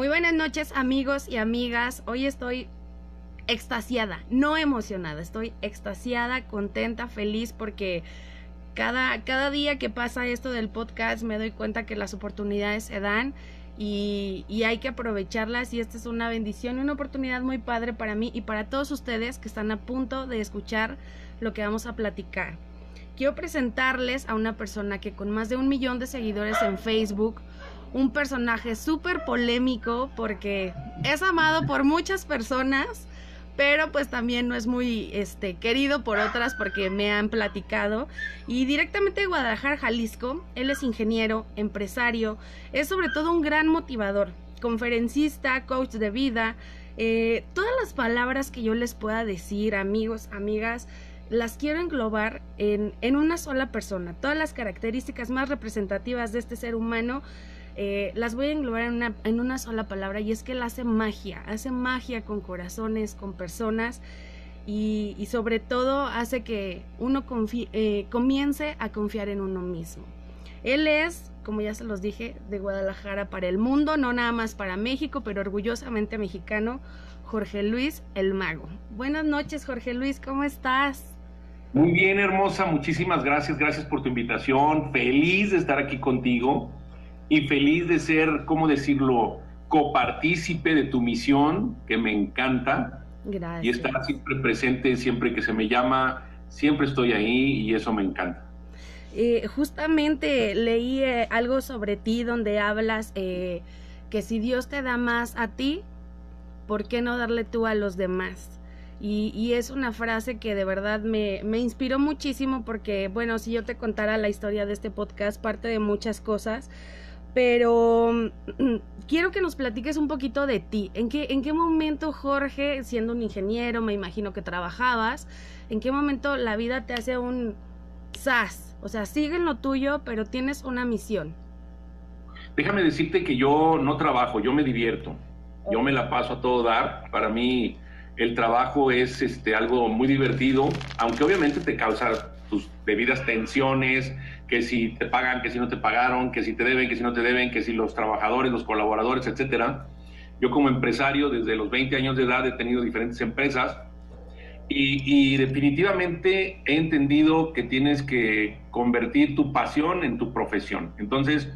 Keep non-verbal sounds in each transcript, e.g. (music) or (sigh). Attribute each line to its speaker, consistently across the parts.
Speaker 1: Muy buenas noches amigos y amigas. Hoy estoy extasiada, no emocionada, estoy extasiada, contenta, feliz porque cada, cada día que pasa esto del podcast me doy cuenta que las oportunidades se dan y, y, hay que aprovecharlas y esta es una bendición y una oportunidad muy padre para mí y para todos ustedes que están a punto de escuchar lo que vamos a platicar. Quiero presentarles a una persona que con más de un millón de seguidores en Facebook, un personaje súper polémico porque es amado por muchas personas, pero pues también no es muy este querido por otras porque me han platicado. Y directamente de Guadalajara, Jalisco, él es ingeniero, empresario, es sobre todo un gran motivador, conferencista, coach de vida, eh, todas las palabras que yo les pueda decir, amigos, amigas, las quiero englobar en, en una sola persona, todas las características más representativas de este ser humano eh, las voy a englobar en una, en una sola palabra y es que él hace magia, hace magia con corazones, con personas y, y sobre todo hace que uno eh, comience a confiar en uno mismo. Él es, como ya se los dije, de Guadalajara para el mundo, no nada más para México, pero orgullosamente mexicano, Jorge Luis el Mago. Buenas noches, Jorge Luis, ¿cómo estás?
Speaker 2: Muy bien, hermosa, muchísimas gracias, gracias por tu invitación, feliz de estar aquí contigo y feliz de ser, ¿cómo decirlo?, copartícipe de tu misión, que me encanta. Gracias. Y estar siempre presente, siempre que se me llama, siempre estoy ahí y eso me encanta.
Speaker 1: Eh, justamente leí eh, algo sobre ti donde hablas eh, que si Dios te da más a ti, ¿por qué no darle tú a los demás? Y, y es una frase que de verdad me, me, inspiró muchísimo porque, bueno, si yo te contara la historia de este podcast, parte de muchas cosas, pero mm, quiero que nos platiques un poquito de ti. ¿En qué, ¿En qué momento, Jorge, siendo un ingeniero, me imagino que trabajabas, en qué momento la vida te hace un SAS? O sea, sigue en lo tuyo, pero tienes una misión.
Speaker 2: Déjame decirte que yo no trabajo, yo me divierto. Yo me la paso a todo dar. Para mí el trabajo es este, algo muy divertido, aunque obviamente te causa tus debidas tensiones, que si te pagan, que si no te pagaron, que si te deben, que si no te deben, que si los trabajadores, los colaboradores, etcétera. Yo como empresario desde los 20 años de edad he tenido diferentes empresas y, definitivamente he entendido que tienes que convertir tu pasión en tu profesión. Entonces,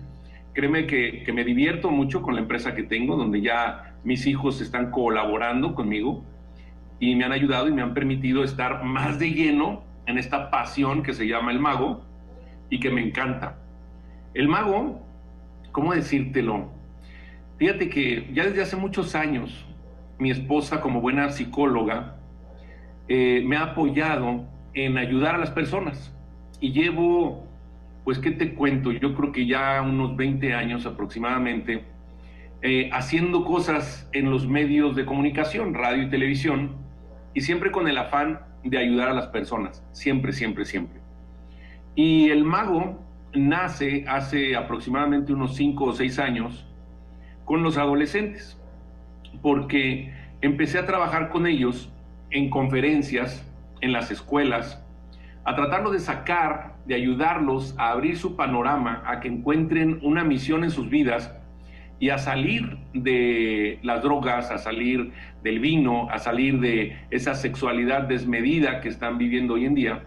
Speaker 2: créeme que, que me divierto mucho con la empresa que tengo, donde ya mis hijos están colaborando conmigo y me han ayudado y me han permitido estar más de lleno en esta pasión que se llama el mago y que me encanta. El mago, ¿cómo decírtelo? Fíjate que ya desde hace muchos años, mi esposa como buena psicóloga, eh, me ha apoyado en ayudar a las personas. Y llevo, pues, ¿qué te cuento? Yo creo que ya unos 20 años aproximadamente, eh, haciendo cosas en los medios de comunicación, radio y televisión, y siempre con el afán de ayudar a las personas, siempre, siempre, siempre. Y el mago nace hace aproximadamente unos 5 o 6 años con los adolescentes, porque empecé a trabajar con ellos en conferencias, en las escuelas, a tratarlos de sacar, de ayudarlos a abrir su panorama, a que encuentren una misión en sus vidas y a salir de las drogas, a salir del vino, a salir de esa sexualidad desmedida que están viviendo hoy en día.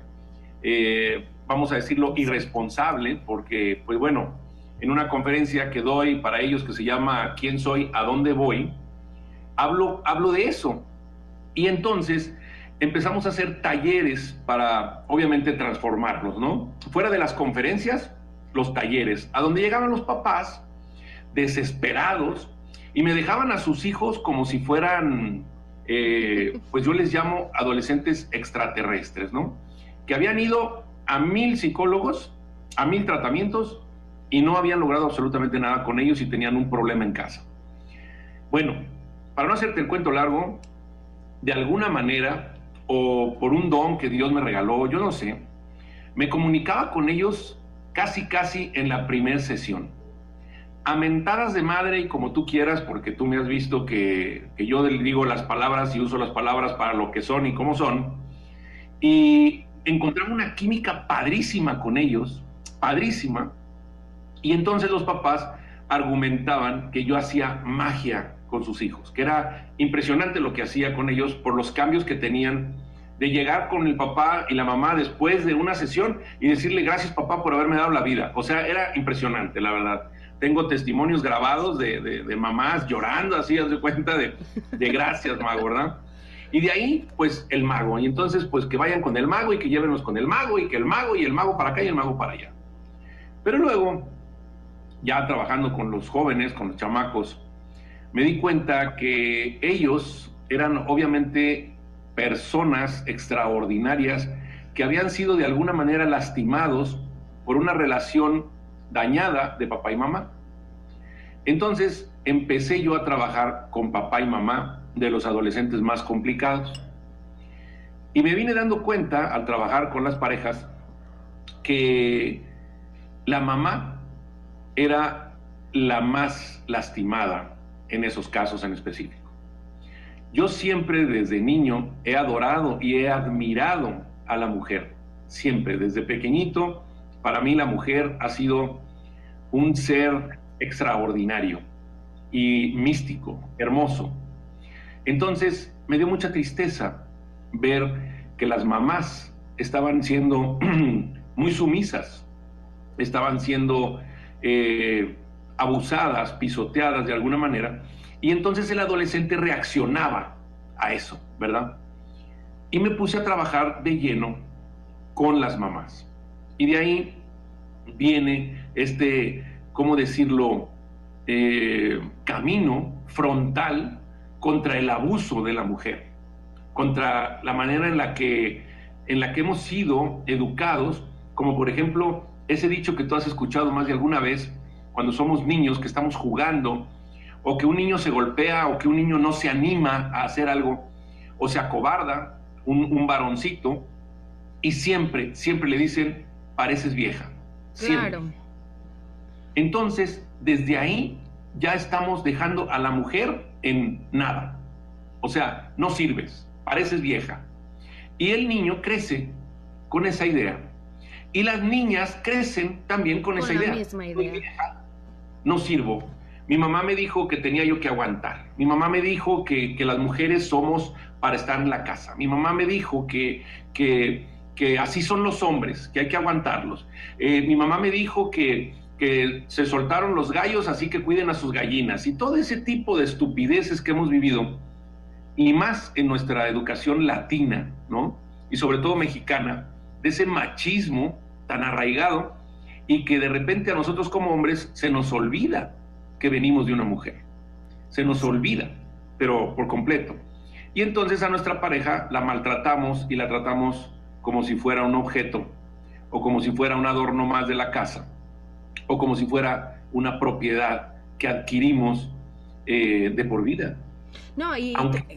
Speaker 2: Eh, vamos a decirlo, irresponsable, porque, pues bueno, en una conferencia que doy para ellos que se llama ¿Quién soy? ¿A dónde voy? Hablo, hablo de eso. Y entonces empezamos a hacer talleres para, obviamente, transformarlos, ¿no? Fuera de las conferencias, los talleres, a donde llegaban los papás desesperados y me dejaban a sus hijos como si fueran, eh, pues yo les llamo adolescentes extraterrestres, ¿no? Que habían ido a mil psicólogos, a mil tratamientos y no habían logrado absolutamente nada con ellos y tenían un problema en casa. Bueno, para no hacerte el cuento largo, de alguna manera o por un don que Dios me regaló, yo no sé, me comunicaba con ellos casi casi en la primera sesión. A mentadas de madre y como tú quieras, porque tú me has visto que, que yo digo las palabras y uso las palabras para lo que son y cómo son. Y encontramos una química padrísima con ellos, padrísima, y entonces los papás argumentaban que yo hacía magia con sus hijos, que era impresionante lo que hacía con ellos por los cambios que tenían de llegar con el papá y la mamá después de una sesión y decirle gracias papá por haberme dado la vida. O sea, era impresionante, la verdad. Tengo testimonios grabados de, mamás llorando, así, haz de cuenta de, de gracias, mago, ¿verdad? Y de ahí, pues, el mago. Y entonces, pues, que vayan con el mago y que llévenos con el mago y que el mago y el mago para acá y el mago para allá. Pero luego, ya trabajando con los jóvenes, con los chamacos, me di cuenta que ellos eran obviamente personas extraordinarias que habían sido de alguna manera lastimados por una relación dañada de papá y mamá. Entonces empecé yo a trabajar con papá y mamá de los adolescentes más complicados. Y me vine dando cuenta al trabajar con las parejas que la mamá era la más lastimada en esos casos en específico. Yo siempre desde niño he adorado y he admirado a la mujer, siempre, desde pequeñito, para mí la mujer ha sido un ser extraordinario y místico, hermoso. Entonces me dio mucha tristeza ver que las mamás estaban siendo (clears throat) muy sumisas, estaban siendo eh, abusadas, pisoteadas de alguna manera, y entonces el adolescente reaccionaba a eso, ¿verdad? Y me puse a trabajar de lleno con las mamás. Y de ahí viene este, ¿cómo decirlo?, eh, camino frontal contra el abuso de la mujer, contra la manera en la que, en la que hemos sido educados, como por ejemplo ese dicho que tú has escuchado más de alguna vez, cuando somos niños que estamos jugando, o que un niño se golpea, o que un niño no se anima a hacer algo, o se acobarda, un, varoncito, y siempre, siempre le dicen, pareces vieja. Claro. Entonces, desde ahí ya estamos dejando a la mujer en nada. O sea, no sirves, pareces vieja. Y el niño crece con esa idea. Y las niñas crecen también con, esa idea. Misma idea no sirvo. Mi mamá me dijo que tenía yo que aguantar. Mi mamá me dijo que, las mujeres somos para estar en la casa. Mi mamá me dijo que, que, así son los hombres, que hay que aguantarlos. Eh, mi mamá me dijo que, que se soltaron los gallos, así que cuiden a sus gallinas. Y todo ese tipo de estupideces que hemos vivido, y más en nuestra educación latina, ¿no? Y sobre todo mexicana, de ese machismo tan arraigado y que de repente a nosotros como hombres se nos olvida que venimos de una mujer. Se nos olvida, pero por completo. Y entonces a nuestra pareja la maltratamos y la tratamos como si fuera un objeto o como si fuera un adorno más de la casa o como si fuera una propiedad que adquirimos eh, de por vida.
Speaker 1: No, y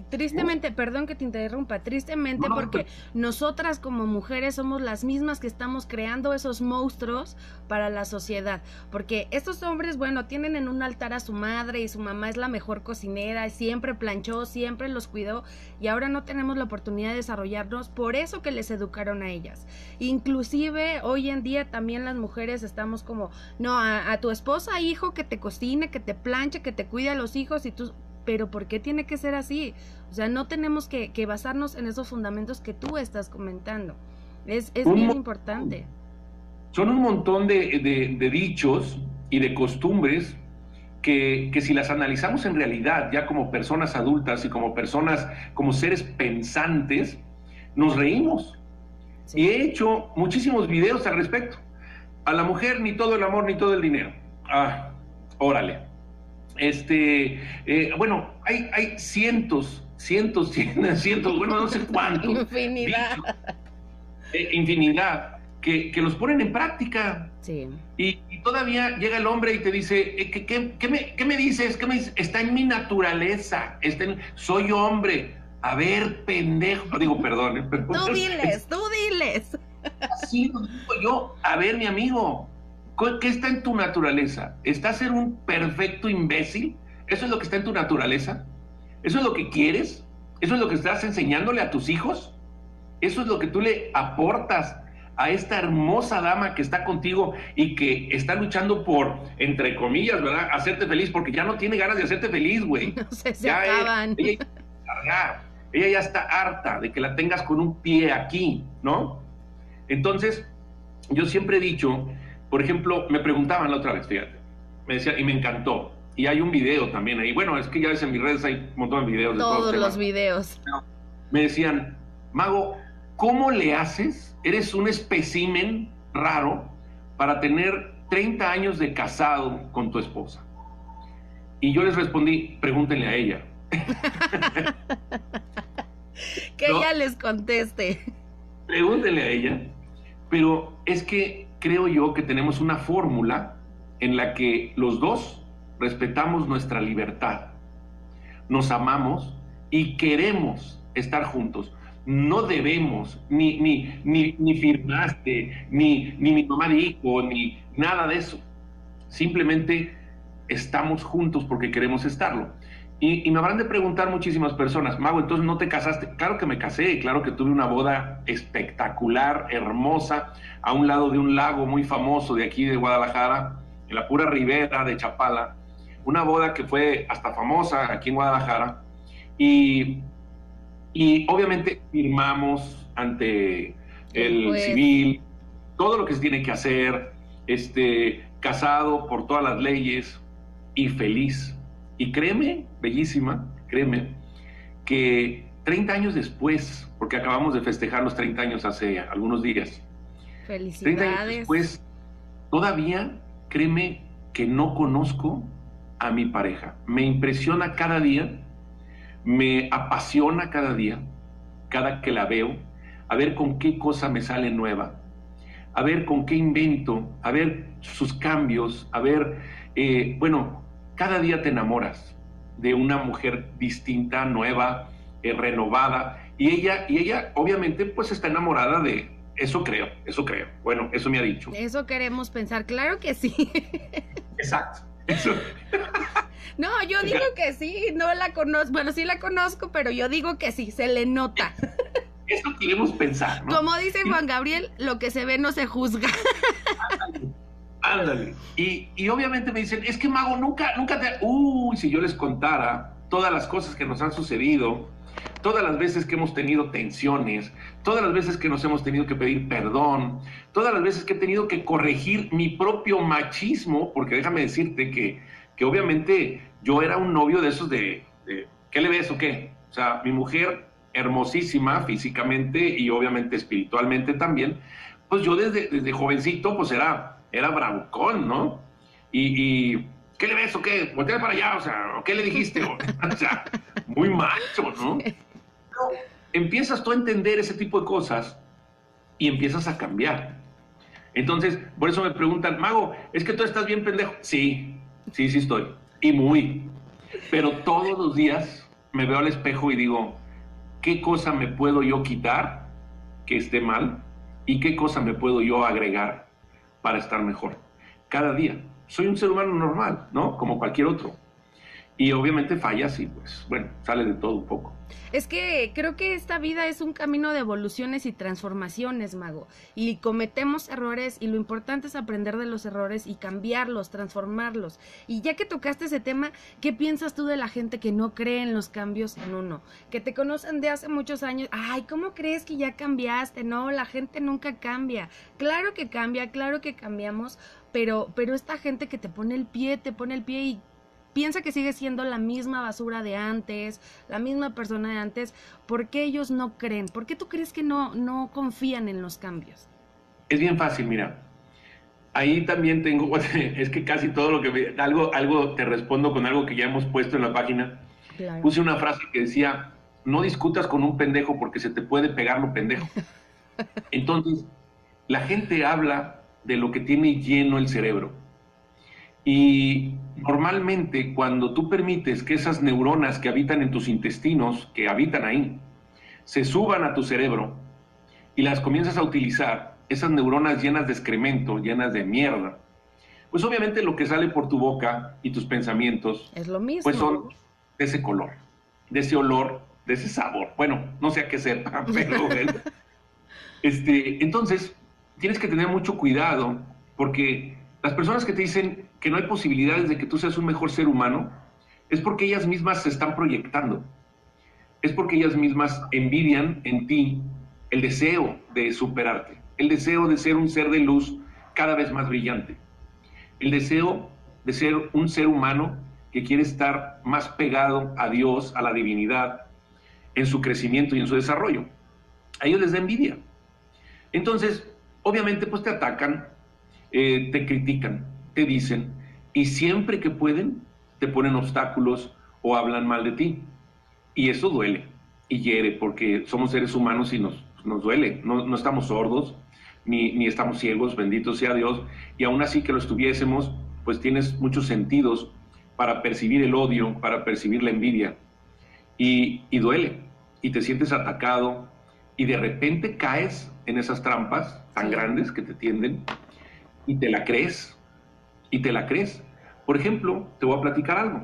Speaker 1: tristemente, perdón que te interrumpa, tristemente porque nosotras como mujeres somos las mismas que estamos creando esos monstruos para la sociedad. Porque estos hombres, bueno, tienen en un altar a su madre y su mamá es la mejor cocinera, siempre planchó, siempre los cuidó y ahora no tenemos la oportunidad de desarrollarnos por eso que les educaron a ellas. Inclusive hoy en día también las mujeres estamos como, no, a, a tu esposa, hijo, que te cocine, que te planche, que te cuide a los hijos y tú pero ¿por qué tiene que ser así? O sea, no tenemos que, basarnos en esos fundamentos que tú estás comentando. Es, es bien importante.
Speaker 2: Son un montón de, dichos y de costumbres que, si las analizamos en realidad, ya como personas adultas y como personas, como seres pensantes, nos reímos. Y he hecho muchísimos videos al respecto. A la mujer ni todo el amor ni todo el dinero. Ah, órale. Este, eh, bueno, hay, hay cientos, cientos, (laughs) cientos, bueno, no sé cuántos. infinidad. Eh, infinidad, que, los ponen en práctica. Sí. Y, todavía llega el hombre y te dice, eh, ¿qué, me, dices? ¿Qué me dices? Está en mi naturaleza, está soy hombre. A ver, pendejo. Digo, perdón.
Speaker 1: Tú (laughs) diles, tú diles.
Speaker 2: Digo yo. A ver, mi amigo, ¿Qué está en tu naturaleza? ¿Estás ser un perfecto imbécil? ¿Eso es lo que está en tu naturaleza? ¿Eso es lo que quieres? ¿Eso es lo que estás enseñándole a tus hijos? ¿Eso es lo que tú le aportas a esta hermosa dama que está contigo y que está luchando por, entre comillas, ¿verdad? Hacerte feliz, porque ya no tiene ganas de hacerte feliz, güey. (laughs)
Speaker 1: No sé, se acaban.
Speaker 2: ella, (laughs) ella ya está harta de que la tengas con un pie aquí, ¿no? Entonces, yo siempre he dicho, por ejemplo, me preguntaban la otra vez, fíjate, me decía, y me encantó, y hay un video también ahí. Bueno, es que ya ves en mis redes hay un montón de videos. De
Speaker 1: todos los videos.
Speaker 2: Me decían, Mago, ¿cómo le haces? Eres un espécimen raro para tener 30 años de casado con tu esposa. Y yo les respondí, pregúntenle a ella. (laughs)
Speaker 1: que ella les conteste.
Speaker 2: Pregúntenle a ella. Pero es que creo yo que tenemos una fórmula en la que los dos respetamos nuestra libertad, nos amamos y queremos estar juntos. No debemos, ni, ni, ni, ni firmaste, ni, ni mi mamá dijo, ni nada de eso. Simplemente estamos juntos porque queremos estarlo. Y, y, me habrán de preguntar muchísimas personas, Mago, entonces no te casaste. Claro que me casé, claro que tuve una boda espectacular, hermosa, a un lado de un lago muy famoso de aquí de Guadalajara, en la pura ribera de Chapala una boda que fue hasta famosa aquí en Guadalajara y, y obviamente firmamos ante el pues. civil todo lo que se tiene que hacer, este, casado por todas las leyes y feliz. Y créeme, bellísima, créeme, que 30 años después, porque acabamos de festejar los 30 años hace algunos días,
Speaker 1: Felicidades.
Speaker 2: 30 años después, todavía, créeme que no conozco a mi pareja. Me impresiona cada día, me apasiona cada día, cada que la veo, a ver con qué cosa me sale nueva, a ver con qué invento, a ver sus cambios, a ver, eh, bueno, cada día te enamoras de una mujer distinta, nueva, eh, renovada, y ella, y ella obviamente pues está enamorada de, eso creo, eso creo, bueno, eso me ha dicho.
Speaker 1: Eso queremos pensar, claro que sí. (laughs)
Speaker 2: Exacto.
Speaker 1: No, yo digo que sí, no la conozco, bueno, sí la conozco, pero yo digo que sí, se le nota.
Speaker 2: Eso queremos pensar, ¿no?
Speaker 1: Como dice Juan Gabriel, lo que se ve no se juzga. (laughs)
Speaker 2: Ándale. Y, y, obviamente me dicen, es que Mago, nunca, nunca te... Uy, si yo les contara todas las cosas que nos han sucedido, todas las veces que hemos tenido tensiones, todas las veces que nos hemos tenido que pedir perdón, todas las veces que he tenido que corregir mi propio machismo, porque déjame decirte que, que obviamente yo era un novio de esos de, ¿qué le ves o qué? O sea, mi mujer hermosísima físicamente y obviamente espiritualmente también, pues yo desde, desde jovencito pues era, era bravucón, ¿no? Y, y ¿qué le ves o qué? Voltea para allá, o sea, ¿qué le dijiste? o sea, muy macho, ¿no? empiezas tú a entender ese tipo de cosas y empiezas a cambiar. Entonces, por eso me preguntan, Mago, ¿es que tú estás bien pendejo? Sí, sí, sí estoy. Y muy. Pero todos los días me veo al espejo y digo, ¿qué cosa me puedo yo quitar que esté mal? ¿Y qué cosa me puedo yo agregar para estar mejor? Cada día. Soy un ser humano normal, ¿no? Como cualquier otro. Y obviamente fallas y pues, bueno, sale de todo un poco.
Speaker 1: Es que creo que esta vida es un camino de evoluciones y transformaciones, mago. Y cometemos errores y lo importante es aprender de los errores y cambiarlos, transformarlos. Y ya que tocaste ese tema, ¿qué piensas tú de la gente que no cree en los cambios en uno? Que te conocen de hace muchos años. Ay, ¿cómo crees que ya cambiaste? No, la gente nunca cambia. Claro que cambia, claro que cambiamos, pero, pero esta gente que te pone el pie, te pone el pie y piensa que sigue siendo la misma basura de antes, la misma persona de antes, ¿por qué ellos no creen? ¿Por qué tú crees que no, no confían en los cambios?
Speaker 2: Es bien fácil, mira. Ahí también tengo, (laughs) es que casi todo lo que algo, algo te respondo con algo que ya hemos puesto en la página. Puse una frase que decía, no discutas con un pendejo porque se te puede pegar lo pendejo. (laughs) Entonces, la gente habla de lo que tiene lleno el cerebro. Y normalmente cuando tú permites que esas neuronas que habitan en tus intestinos, que habitan ahí, se suban a tu cerebro y las comienzas a utilizar, esas neuronas llenas de excremento, llenas de mierda, pues obviamente lo que sale por tu boca y tus pensamientos,
Speaker 1: es lo mismo.
Speaker 2: pues son de ese color, de ese olor, de ese sabor. Bueno, no sé a qué sepa, (laughs) pero este, entonces tienes que tener mucho cuidado porque las personas que te dicen que no hay posibilidades de que tú seas un mejor ser humano, es porque ellas mismas se están proyectando. Es porque ellas mismas envidian en ti el deseo de superarte, el deseo de ser un ser de luz cada vez más brillante, el deseo de ser un ser humano que quiere estar más pegado a Dios, a la divinidad, en su crecimiento y en su desarrollo. A ellos les da envidia. Entonces, obviamente, pues te atacan, eh, te critican, te dicen, y siempre que pueden, te ponen obstáculos o hablan mal de ti. Y eso duele y hiere, porque somos seres humanos y nos, nos duele. No, no estamos sordos, ni, ni, estamos ciegos, bendito sea Dios. Y aún así que lo estuviésemos, pues tienes muchos sentidos para percibir el odio, para percibir la envidia. Y, y duele, y te sientes atacado, y de repente caes en esas trampas tan grandes que te tienden, y te la crees, y te la crees. Por ejemplo, te voy a platicar algo.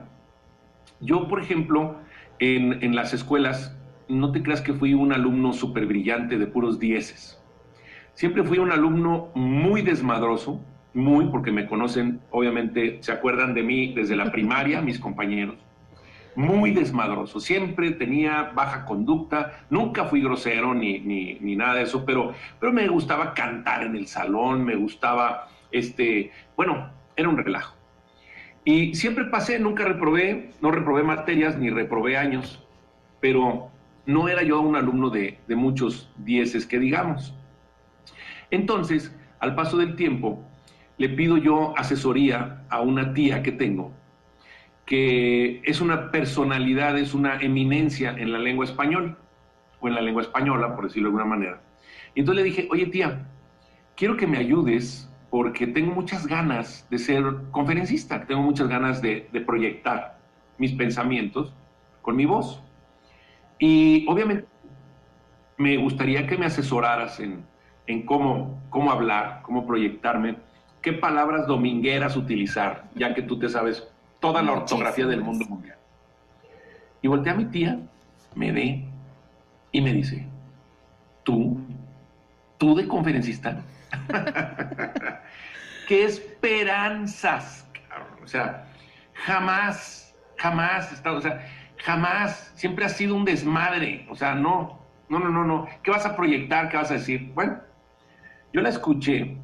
Speaker 2: Yo, por ejemplo, en, en las escuelas, no te creas que fui un alumno súper brillante de puros dieces. Siempre fui un alumno muy desmadroso, muy, porque me conocen, obviamente se acuerdan de mí desde la primaria, mis compañeros, muy desmadroso, siempre tenía baja conducta, nunca fui grosero ni, ni, ni, nada de eso, pero, pero me gustaba cantar en el salón, me gustaba, este, bueno, era un relajo. Y siempre pasé, nunca reprobé, no reprobé materias ni reprobé años, pero no era yo un alumno de, de muchos dieces que digamos. Entonces, al paso del tiempo, le pido yo asesoría a una tía que tengo, que es una personalidad, es una eminencia en la lengua española, o en la lengua española, por decirlo de alguna manera. Y entonces le dije, oye tía, quiero que me ayudes porque tengo muchas ganas de ser conferencista, tengo muchas ganas de, de proyectar mis pensamientos con mi voz. Y obviamente me gustaría que me asesoraras en, en cómo, cómo hablar, cómo proyectarme, qué palabras domingueras utilizar, ya que tú te sabes toda la ortografía del mundo mundial. Y volteé a mi tía, me ve y me dice, tú, tú de conferencista, (laughs) qué esperanzas, o sea, jamás, jamás, estado, o sea, jamás, siempre ha sido un desmadre, o sea, no, no, no, no, no, ¿qué vas a proyectar? ¿Qué vas a decir? Bueno, yo la escuché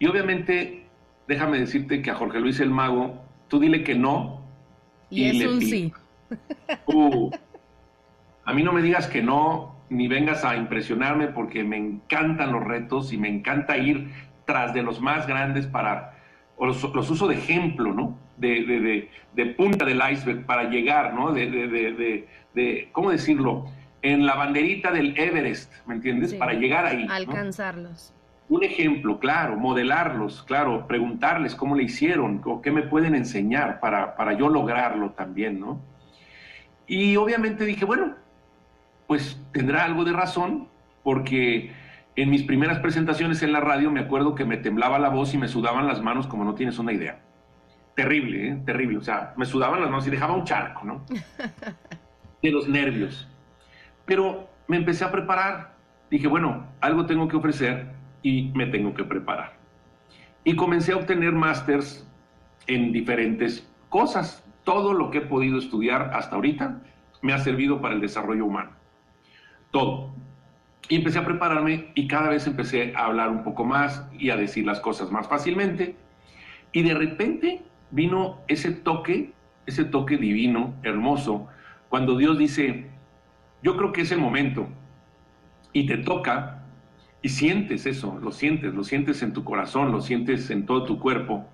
Speaker 2: y obviamente, déjame decirte que a Jorge Luis el Mago, tú dile que no.
Speaker 1: Y, es un sí.
Speaker 2: Uh, a mí no me digas que no, ni vengas a impresionarme porque me encantan los retos y me encanta ir tras de los más grandes para, o los, los uso de ejemplo, ¿no? De, de, de, de, punta del iceberg para llegar, ¿no? De, ¿cómo decirlo? En la banderita del Everest, ¿me entiendes?
Speaker 1: Sí.
Speaker 2: Para llegar ahí. ¿no?
Speaker 1: Alcanzarlos.
Speaker 2: Un ejemplo, claro, modelarlos, claro, preguntarles cómo le hicieron o qué me pueden enseñar para, para yo lograrlo también, ¿no? Y obviamente dije, bueno, pues tendrá algo de razón, porque en mis primeras presentaciones en la radio me acuerdo que me temblaba la voz y me sudaban las manos como no tienes una idea. Terrible, ¿eh? terrible. O sea, me sudaban las manos y dejaba un charco, ¿no? (laughs) De los nervios. Pero me empecé a preparar. Dije, bueno, algo tengo que ofrecer y me tengo que preparar. Y comencé a obtener másters en diferentes cosas. Todo lo que he podido estudiar hasta ahorita me ha servido para el desarrollo humano. Todo. Y empecé a prepararme y cada vez empecé a hablar un poco más y a decir las cosas más fácilmente. Y de repente vino ese toque, ese toque divino, hermoso, cuando Dios dice, yo creo que es el momento. Y te toca y sientes eso, lo sientes, lo sientes en tu corazón, lo sientes en todo tu cuerpo.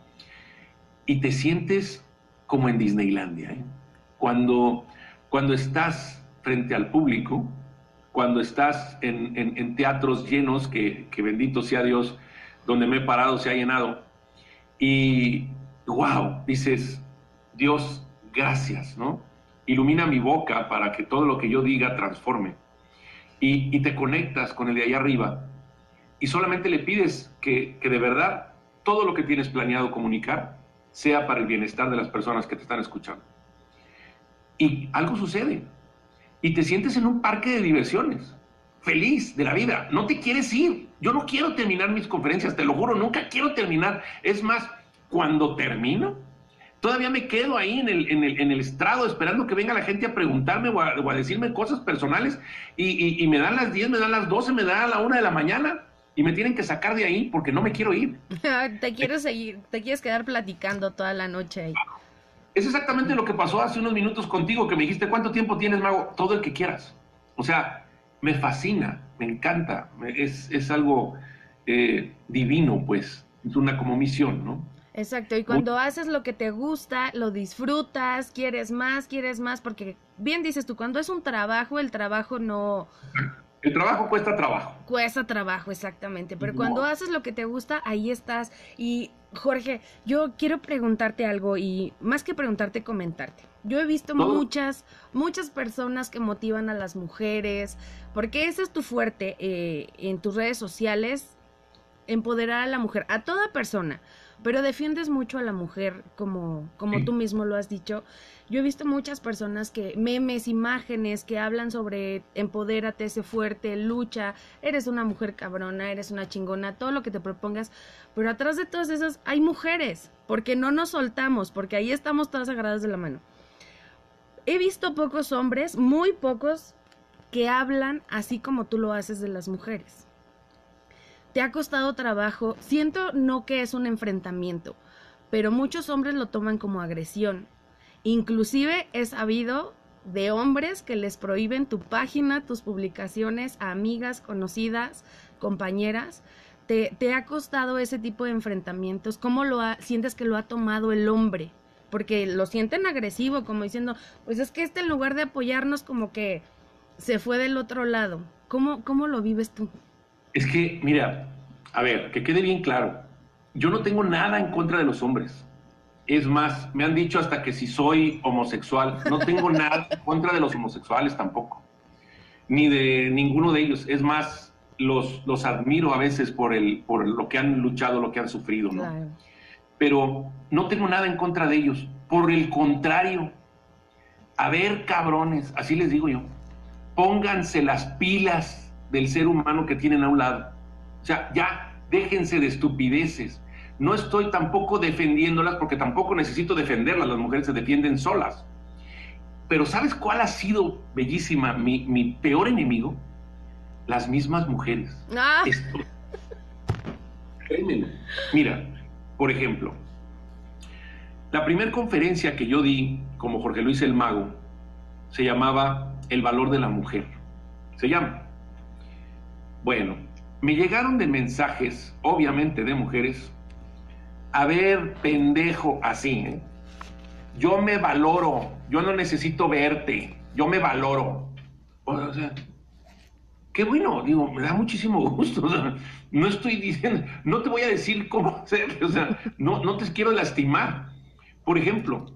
Speaker 2: Y te sientes como en Disneylandia. ¿eh? Cuando, cuando estás frente al público, cuando estás en, en, en teatros llenos, que, que, bendito sea Dios, donde me he parado se ha llenado. Y, wow, dices, Dios, gracias, ¿no? Ilumina mi boca para que todo lo que yo diga transforme. Y, y te conectas con el de allá arriba y solamente le pides que, que, de verdad todo lo que tienes planeado comunicar sea para el bienestar de las personas que te están escuchando. Y algo sucede. Y te sientes en un parque de diversiones, feliz de la vida, no te quieres ir. Yo no quiero terminar mis conferencias, te lo juro, nunca quiero terminar. Es más, cuando termino, todavía me quedo ahí en el, en el, en el estrado esperando que venga la gente a preguntarme o a, decirme cosas personales y, y, me dan las 10, me dan las 12, me dan la 1 de la mañana y me tienen que sacar de ahí porque no me quiero ir. (laughs)
Speaker 1: te quiero seguir, te quieres quedar platicando toda la noche ahí.
Speaker 2: Es exactamente lo que pasó hace unos minutos contigo, que me dijiste, ¿cuánto tiempo tienes, Mago? Todo el que quieras. O sea, me fascina, me encanta, es, es algo eh, divino, pues, es una como misión, ¿no?
Speaker 1: Exacto, y cuando haces lo que te gusta, lo disfrutas, quieres más, quieres más, porque bien dices tú, cuando es un trabajo, el trabajo no...
Speaker 2: El trabajo cuesta trabajo.
Speaker 1: Cuesta trabajo, exactamente. Pero cuando haces lo que te gusta, ahí estás. Y Jorge, yo quiero preguntarte algo y más que preguntarte, comentarte. Yo he visto muchas, muchas personas que motivan a las mujeres, porque ese es tu fuerte eh, en tus redes sociales, empoderar a la mujer, a toda persona pero defiendes mucho a la mujer, como, como tú mismo lo has dicho. Yo he visto muchas personas que, memes, imágenes que hablan sobre empodérate, sé fuerte, lucha, eres una mujer cabrona, eres una chingona, todo lo que te propongas, pero atrás de todas esas hay mujeres, porque no nos soltamos, porque ahí estamos todas agarradas de la mano. He visto pocos hombres, muy pocos, que hablan así como tú lo haces de las mujeres te ha costado trabajo, siento no que es un enfrentamiento, pero muchos hombres lo toman como agresión. Inclusive he sabido de hombres que les prohíben tu página, tus publicaciones a amigas, conocidas, compañeras. ¿Te, te ha costado ese tipo de enfrentamientos? ¿Cómo lo sientes que lo ha tomado el hombre? Porque lo sienten agresivo, como diciendo, pues es que este en lugar de apoyarnos como que se fue del otro lado. ¿Cómo, cómo lo vives tú?
Speaker 2: Es que, mira, a ver, que quede bien claro, yo no tengo nada en contra de los hombres. Es más, me han dicho hasta que si soy homosexual, no tengo (laughs) nada en contra de los homosexuales tampoco, ni de ninguno de ellos. Es más, los, los admiro a veces por, el, por lo que han luchado, lo que han sufrido, ¿no? Pero no tengo nada en contra de ellos. Por el contrario, a ver, cabrones, así les digo yo, pónganse las pilas del ser humano que tienen a un lado. O sea, ya déjense de estupideces. No estoy tampoco defendiéndolas porque tampoco necesito defenderlas, las mujeres se defienden solas. Pero ¿sabes cuál ha sido bellísima mi, peor enemigo? Las mismas mujeres. Ah. Mira, por ejemplo, la primera conferencia que yo di como Jorge Luis el Mago se llamaba El valor de la mujer. Se llama. Bueno, me llegaron de mensajes, obviamente de mujeres, a ver, pendejo, así, ¿eh? yo me valoro, yo no necesito verte, yo me valoro. O sea, qué bueno, digo, me da muchísimo (laughs) gusto. No estoy diciendo, no te voy a decir cómo (laughs) hacer, o sea, no, no te quiero lastimar. Por ejemplo,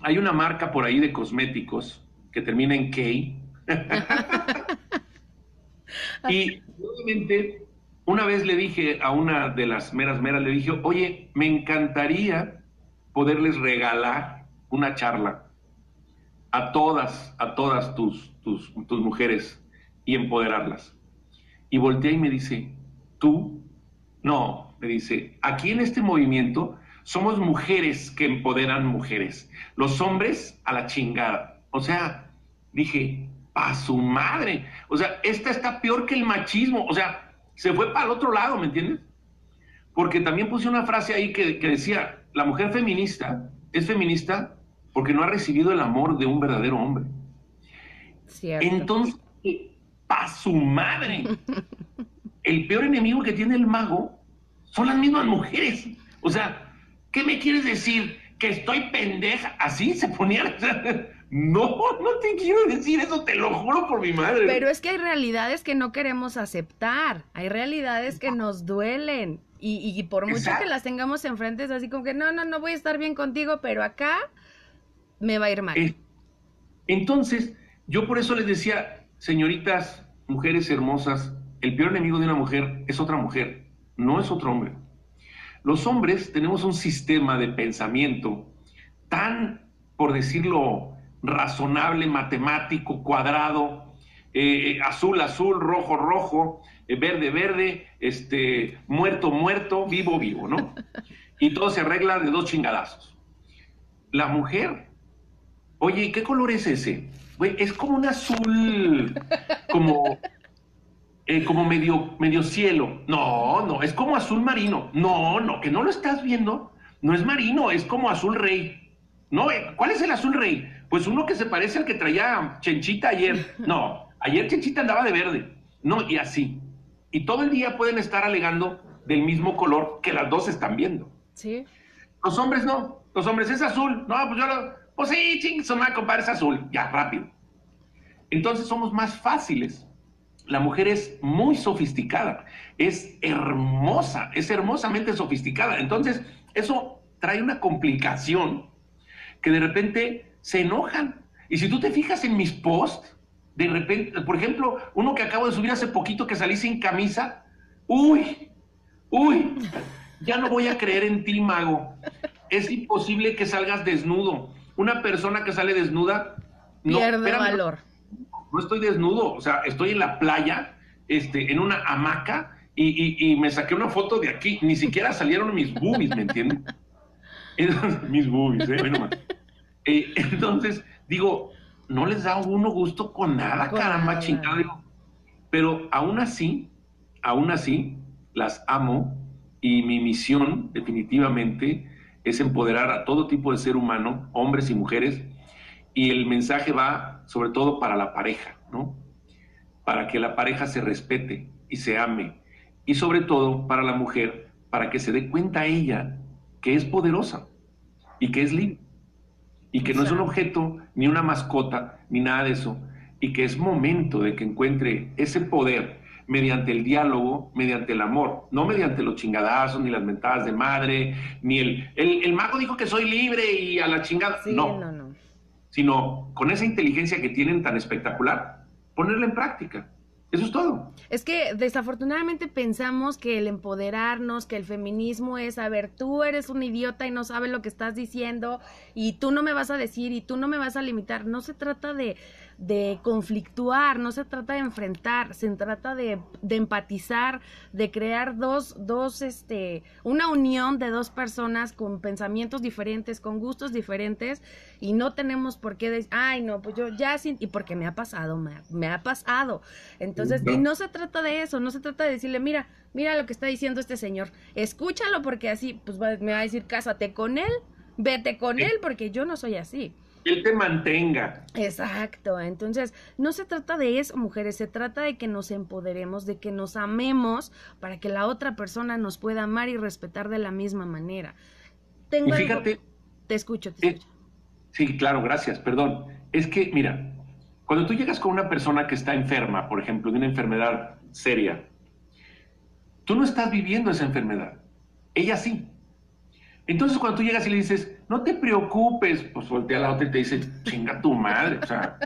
Speaker 2: hay una marca por ahí de cosméticos que termina en K. (laughs) (laughs) Y obviamente, una vez le dije a una de las meras meras, le dije, oye, me encantaría poderles regalar una charla a todas, a todas tus, tus, tus mujeres y empoderarlas. Y voltea y me dice, ¿tú? No, me dice, aquí en este movimiento somos mujeres que empoderan mujeres. Los hombres a la chingada. O sea, dije, a su madre. O sea, esta está peor que el machismo. O sea, se fue para el otro lado, ¿me entiendes? Porque también puse una frase ahí que, decía, la mujer feminista es feminista porque no ha recibido el amor de un verdadero hombre. Entonces, a su madre. El peor enemigo que tiene el mago son las mismas mujeres. O sea, ¿qué me quieres decir? Que estoy pendeja. Así se ponía. (laughs) No, no te quiero decir eso, te lo juro por mi madre.
Speaker 1: Pero es que hay realidades que no queremos aceptar, hay realidades que nos duelen y, por mucho que las tengamos enfrente es así como que no, no, no voy a estar bien contigo, pero acá me va a ir mal. Eh,
Speaker 2: entonces, yo por eso les decía, señoritas, mujeres hermosas, el peor enemigo de una mujer es otra mujer, no es otro hombre. Los hombres tenemos un sistema de pensamiento tan, por decirlo, razonable, matemático, cuadrado, eh, azul, azul, rojo, rojo, eh, verde, verde, este, muerto, muerto, vivo, vivo, ¿no? (laughs) Y todo se arregla de dos chingadazos. La mujer, oye, ¿qué color es ese? es como un azul, como, eh, como medio, medio cielo. No, no, es como azul marino. No, no, que no lo estás viendo. No es marino, es como azul rey. No, ¿cuál es el azul rey? Pues uno que se parece al que traía Chenchita ayer. (laughs) No, ayer Chenchita andaba de verde. No, y así. Y todo el día pueden estar alegando del mismo color que las dos están viendo.
Speaker 1: Sí.
Speaker 2: Los hombres no. Los hombres es azul. No, pues yo lo. Pues sí, ching, son compadre, es azul. Ya, rápido. Entonces somos más fáciles. La mujer es muy sofisticada, es hermosa, es hermosamente sofisticada. Entonces, eso trae una complicación que de repente se enojan. Y si tú te fijas en mis posts, de repente, por ejemplo, uno que acabo de subir hace poquito que salí sin camisa, uy, uy, ya no voy a creer en ti, mago. Es imposible que salgas desnudo. Una persona que sale desnuda
Speaker 1: no, pierde valor.
Speaker 2: No, estoy desnudo, o sea, estoy en la playa, este, en una hamaca y, me saqué una foto de aquí. Ni siquiera salieron mis boobies, ¿me entiendes? (laughs) mis boobies, ¿eh? Bueno, eh, (laughs) entonces, digo, no les da uno gusto con nada, caramba, chingada. pero aún así, aún así, las amo y mi misión definitivamente es empoderar a todo tipo de ser humano, hombres y mujeres, y el mensaje va sobre todo para la pareja, ¿no? Para que la pareja se respete y se ame, y sobre todo para la mujer, para que se dé cuenta ella que es poderosa y que es libre y que no es un objeto, ni una mascota, ni nada de eso, y que es momento de que encuentre ese poder mediante el diálogo, mediante el amor, no mediante los chingadazos, ni las mentadas de madre, ni el, el, mago dijo que soy libre y a la chingada. no, no, no. Sino con esa inteligencia que tienen tan espectacular, ponerla en práctica. Eso es todo.
Speaker 1: Es que desafortunadamente pensamos que el empoderarnos, que el feminismo es, a ver, tú eres un idiota y no sabes lo que estás diciendo y tú no me vas a decir y tú no me vas a limitar. No se trata de, de conflictuar, no se trata de enfrentar, se trata de, de, empatizar, de crear dos, dos, este, una unión de dos personas con pensamientos diferentes, con gustos diferentes, y no tenemos por qué decir, ay, no, pues yo ya sin, y porque me ha pasado, me, me ha pasado. Entonces, y no se trata de eso, no se trata de decirle, mira, mira lo que está diciendo este señor, escúchalo porque así, pues me va a decir, cásate con él, vete con él, porque yo no soy así
Speaker 2: él te mantenga.
Speaker 1: Exacto, entonces no se trata de eso, mujeres, se trata de que nos empoderemos, de que nos amemos para que la otra persona nos pueda amar y respetar de la misma manera.
Speaker 2: Tengo fíjate,
Speaker 1: te escucho, te escucho.
Speaker 2: sí, claro, gracias, perdón. Es que, mira, cuando tú llegas con una persona que está enferma, por ejemplo, de una enfermedad seria, tú no estás viviendo esa enfermedad, ella sí. Entonces, cuando tú llegas y le dices, no te preocupes, pues voltea a la otra y te dice, chinga tu madre, o sea,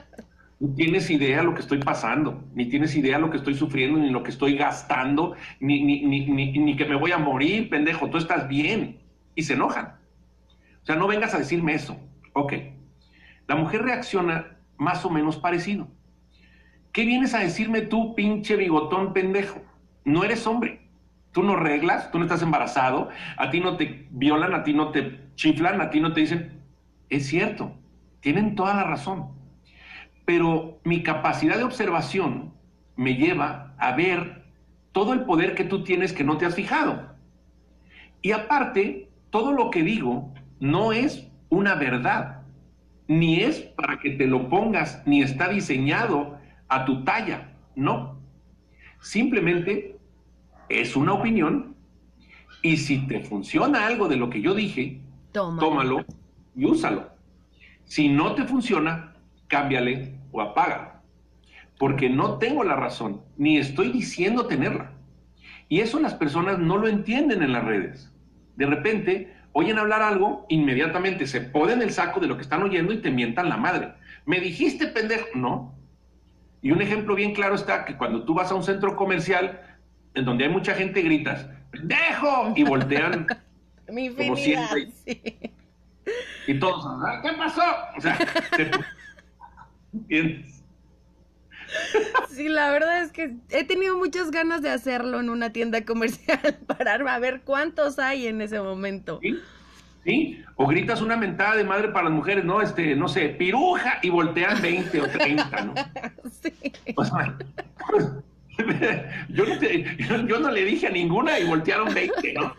Speaker 2: no tienes idea lo que estoy pasando, ni tienes idea lo que estoy sufriendo, ni lo que estoy gastando, ni, ni, ni, ni, que me voy a morir, pendejo, tú estás bien. Y se enojan. O sea, no vengas a decirme eso. Ok. La mujer reacciona más o menos parecido. ¿Qué vienes a decirme tú, pinche bigotón pendejo? No eres hombre tú no reglas, tú no estás embarazado, a ti no te violan, a ti no te chiflan, a ti no te dicen, es cierto, tienen toda la razón. Pero mi capacidad de observación me lleva a ver todo el poder que tú tienes que no te has fijado. Y aparte, todo lo que digo no es una verdad, ni es para que te lo pongas, ni está diseñado a tu talla, no. Simplemente es una opinión y si te funciona algo de lo que yo dije, tómalo, y úsalo. Si no te funciona, cámbiale o apágalo. Porque no tengo la razón, ni estoy diciendo tenerla. Y eso las personas no lo entienden en las redes. De repente, oyen hablar algo, inmediatamente se ponen el saco de lo que están oyendo y te mientan la madre. Me dijiste pendejo. No. Y un ejemplo bien claro está que cuando tú vas a un centro comercial, en donde hay mucha gente gritas, ¡pendejo! Y voltean (laughs)
Speaker 1: Mi como siempre.
Speaker 2: Y todos, ¿qué pasó? O sea, (laughs)
Speaker 1: Sí, la verdad es que he tenido muchas ganas de hacerlo en una tienda comercial, (laughs) parar a ver cuántos hay en ese momento.
Speaker 2: ¿Sí? ¿Sí? O gritas una mentada de madre para las mujeres, ¿no? Este, no sé, piruja, y voltean 20 o 30, ¿no? Sí. Pues, (laughs) yo, no yo, no le dije a ninguna y voltearon 20, ¿no?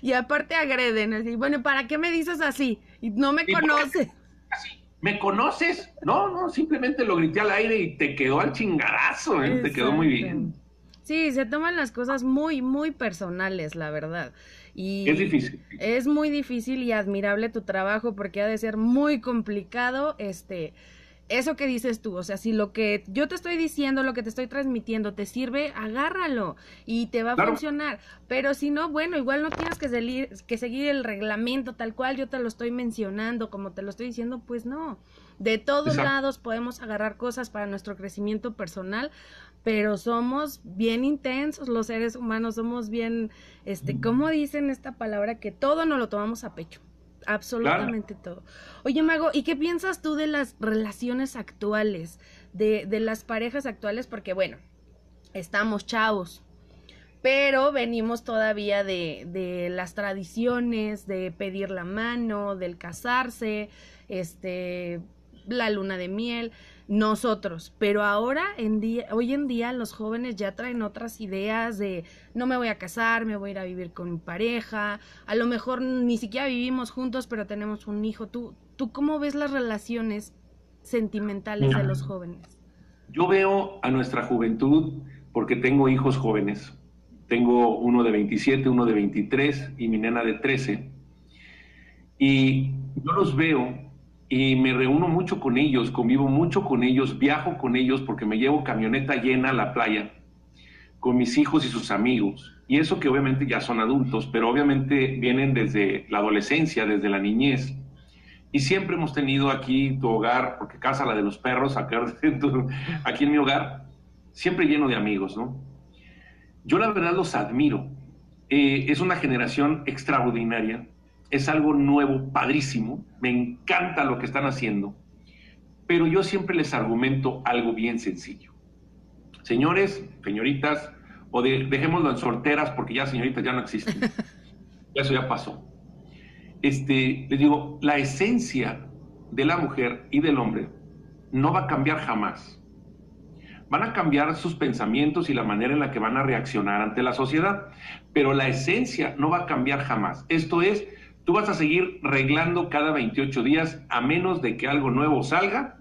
Speaker 1: Y aparte agreden, así, bueno, ¿para qué me dices así? Y no me conoces.
Speaker 2: ¿Me conoces? No, no, simplemente lo grité al aire y te quedó al chingadazo, ¿eh? te quedó muy bien.
Speaker 1: Sí, se toman las cosas muy, muy personales, la verdad. Y
Speaker 2: es difícil.
Speaker 1: Es muy difícil y admirable tu trabajo porque ha de ser muy complicado, este, eso que dices tú, o sea, si lo que yo te estoy diciendo, lo que te estoy transmitiendo te sirve, agárralo y te va a funcionar. Pero si no, bueno, igual no tienes que, que seguir el reglamento tal cual yo te lo estoy mencionando, como te lo estoy diciendo, pues no. De todos lados podemos agarrar cosas para nuestro crecimiento personal, pero somos bien intensos los seres humanos, somos bien, este, ¿cómo dicen esta palabra? Que todo nos lo tomamos a pecho absolutamente todo. Oye, Mago, ¿y qué piensas tú de las relaciones actuales, de, de las parejas actuales? Porque, bueno, estamos chavos, pero venimos todavía de, de, las tradiciones, de pedir la mano, del casarse, este, la luna de miel nosotros, pero ahora en día, hoy en día los jóvenes ya traen otras ideas de no me voy a casar, me voy a ir a vivir con mi pareja, a lo mejor ni siquiera vivimos juntos, pero tenemos un hijo. ¿Tú, tú cómo ves las relaciones sentimentales de los jóvenes?
Speaker 2: Yo veo a nuestra juventud porque tengo hijos jóvenes. Tengo uno de 27, uno de 23 y mi nena de 13. Y yo los veo y me reúno mucho con ellos, convivo mucho con ellos, viajo con ellos porque me llevo camioneta llena a la playa con mis hijos y sus amigos. Y eso que obviamente ya son adultos, pero obviamente vienen desde la adolescencia, desde la niñez. Y siempre hemos tenido aquí tu hogar, porque casa la de los perros, (laughs) aquí en mi hogar, siempre lleno de amigos, ¿no? Yo la verdad los admiro. Eh, es una generación extraordinaria es algo nuevo, padrísimo, me encanta lo que están haciendo, pero yo siempre les argumento algo bien sencillo. Señores, señoritas, o dejémoslo en solteras porque ya señoritas ya no existen. (laughs) Eso ya pasó. Este, les digo, la esencia de la mujer y del hombre no va a cambiar jamás. Van a cambiar sus pensamientos y la manera en la que van a reaccionar ante la sociedad, pero la esencia no va a cambiar jamás. Esto es, Tú vas a seguir reglando cada 28 días a menos de que algo nuevo salga,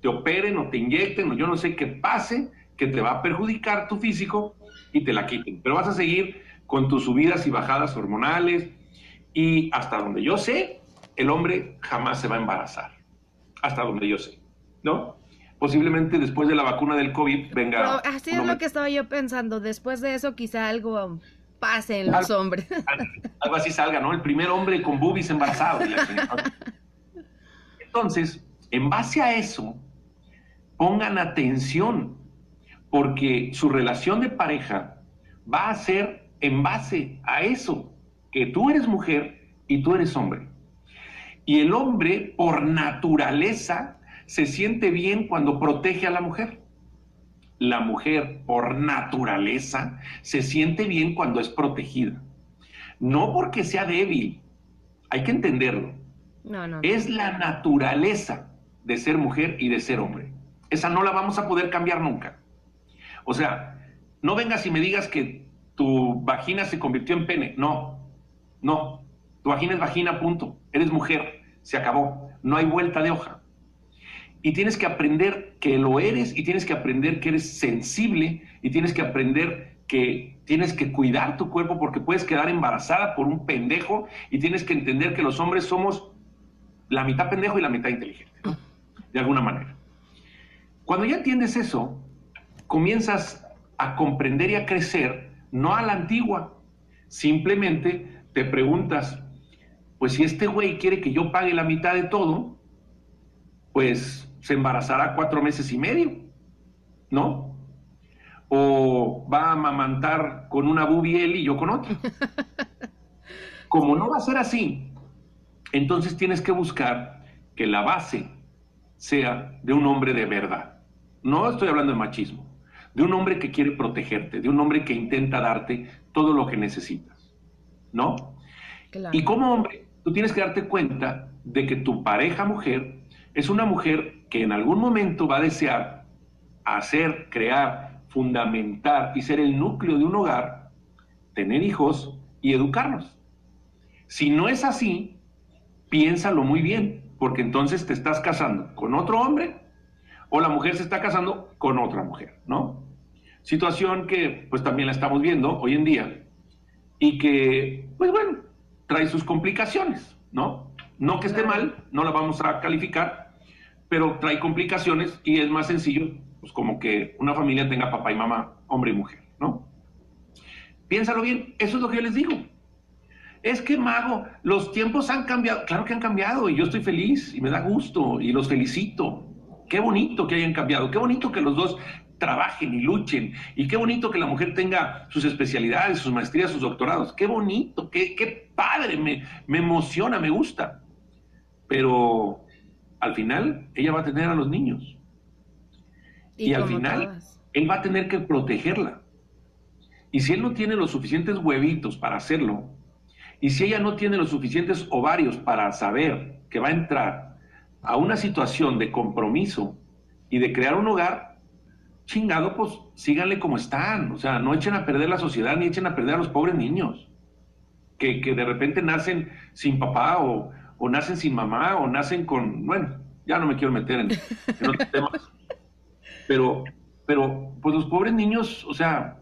Speaker 2: te operen o te inyecten o yo no sé qué pase que te va a perjudicar tu físico y te la quiten. Pero vas a seguir con tus subidas y bajadas hormonales y hasta donde yo sé, el hombre jamás se va a embarazar. Hasta donde yo sé, ¿no? Posiblemente después de la vacuna del COVID venga...
Speaker 1: así es lo que estaba yo pensando. Después de eso quizá algo pasen los hombres. (laughs)
Speaker 2: Algo así salga, ¿no? El primer hombre con boobies embarazado. Entonces, en base a eso, pongan atención, porque su relación de pareja va a ser en base a eso, que tú eres mujer y tú eres hombre. Y el hombre, por naturaleza, se siente bien cuando protege a la mujer la mujer por naturaleza se siente bien cuando es protegida. No porque sea débil, hay que entenderlo. Es la naturaleza de ser mujer y de ser hombre. Esa no la vamos a poder cambiar nunca. O sea, no vengas y me digas que tu vagina se convirtió en pene. No, no. Tu vagina es vagina, punto. Eres mujer, se acabó. No hay vuelta de hoja y tienes que aprender que lo eres y tienes que aprender que eres sensible y tienes que aprender que tienes que cuidar tu cuerpo porque puedes quedar embarazada por un pendejo y tienes que entender que los hombres somos la mitad pendejo y la mitad inteligente, de alguna manera. Cuando ya entiendes eso, comienzas a comprender y a crecer, no a la antigua, simplemente te preguntas, pues si este güey quiere que yo pague la mitad de todo, pues se embarazará cuatro meses y medio, ¿no? O va a amamantar con una bubiel y yo con otra. (laughs) Como no va a ser así, entonces tienes que buscar que la base sea de un hombre de verdad. no estoy hablando de machismo, de un hombre que quiere protegerte, de un hombre que intenta darte todo lo que necesitas, ¿no? Y como hombre, tú tienes que darte cuenta de que tu pareja mujer es una mujer que en algún momento va a desear hacer, crear, fundamentar y ser el núcleo de un hogar, tener hijos y educarlos. Si no es así, piénsalo muy bien, porque entonces te estás casando con otro hombre o la mujer se está casando con otra mujer, ¿no? Situación que pues también la estamos viendo hoy en día y que, pues bueno, trae sus complicaciones, ¿no? No que esté mal, no la vamos a calificar, pero trae complicaciones y es más sencillo, pues como que una familia tenga papá y mamá, hombre y mujer, ¿no? Piénsalo bien, eso es lo que yo les digo. Es que, mago, los tiempos han cambiado. Claro que han cambiado y yo estoy feliz y me da gusto y los felicito. Qué bonito que hayan cambiado, qué bonito que los dos trabajen y luchen y qué bonito que la mujer tenga sus especialidades, sus maestrías, sus doctorados. Qué bonito, qué, qué padre, me, me emociona, me gusta. Pero al final ella va a tener a los niños. Y, al final él va a tener que protegerla. Y si él no tiene los suficientes huevitos para hacerlo, y si ella no tiene los suficientes ovarios para saber que va a entrar a una situación de compromiso y de crear un hogar, chingado, pues síganle como están. O sea, no echen a perder la sociedad ni echen a perder a los pobres niños. Que, que de repente nacen sin papá o, o nacen sin mamá o nacen con, bueno, ya no me quiero meter en, otros (laughs) temas, pero, pero pues los pobres niños, o sea,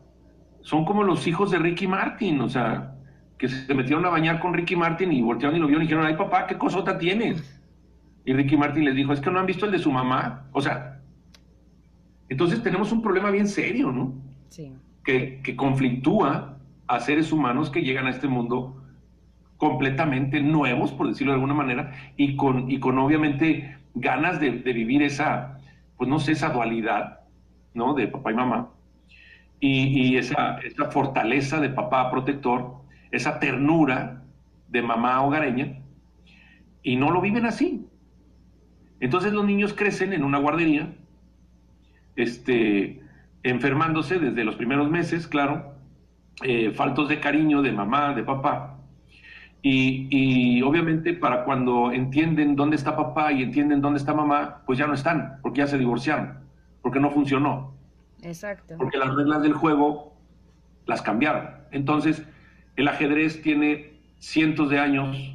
Speaker 2: son como los hijos de Ricky Martin, o sea, que se metieron a bañar con Ricky Martin y voltearon y lo vieron y dijeron, ay papá, ¿qué cosota tienes? Y Ricky Martin les dijo, es que no han visto el de su mamá. O sea, entonces tenemos un problema bien serio, ¿no? Sí. Que, que conflictúa a seres humanos que llegan a este mundo completamente nuevos, por decirlo de alguna manera, y con, y con obviamente ganas de, vivir esa, pues no sé, esa dualidad, ¿no? De papá y mamá. Y, esa, esa, fortaleza de papá protector, esa ternura de mamá hogareña, y no lo viven así. Entonces los niños crecen en una guardería, este, enfermándose desde los primeros meses, claro, eh, faltos de cariño de mamá, de papá, y, obviamente para cuando entienden dónde está papá y entienden dónde está mamá, pues ya no están, porque ya se divorciaron, porque no funcionó. Exacto. Porque las reglas del juego las cambiaron. Entonces, el ajedrez tiene cientos de años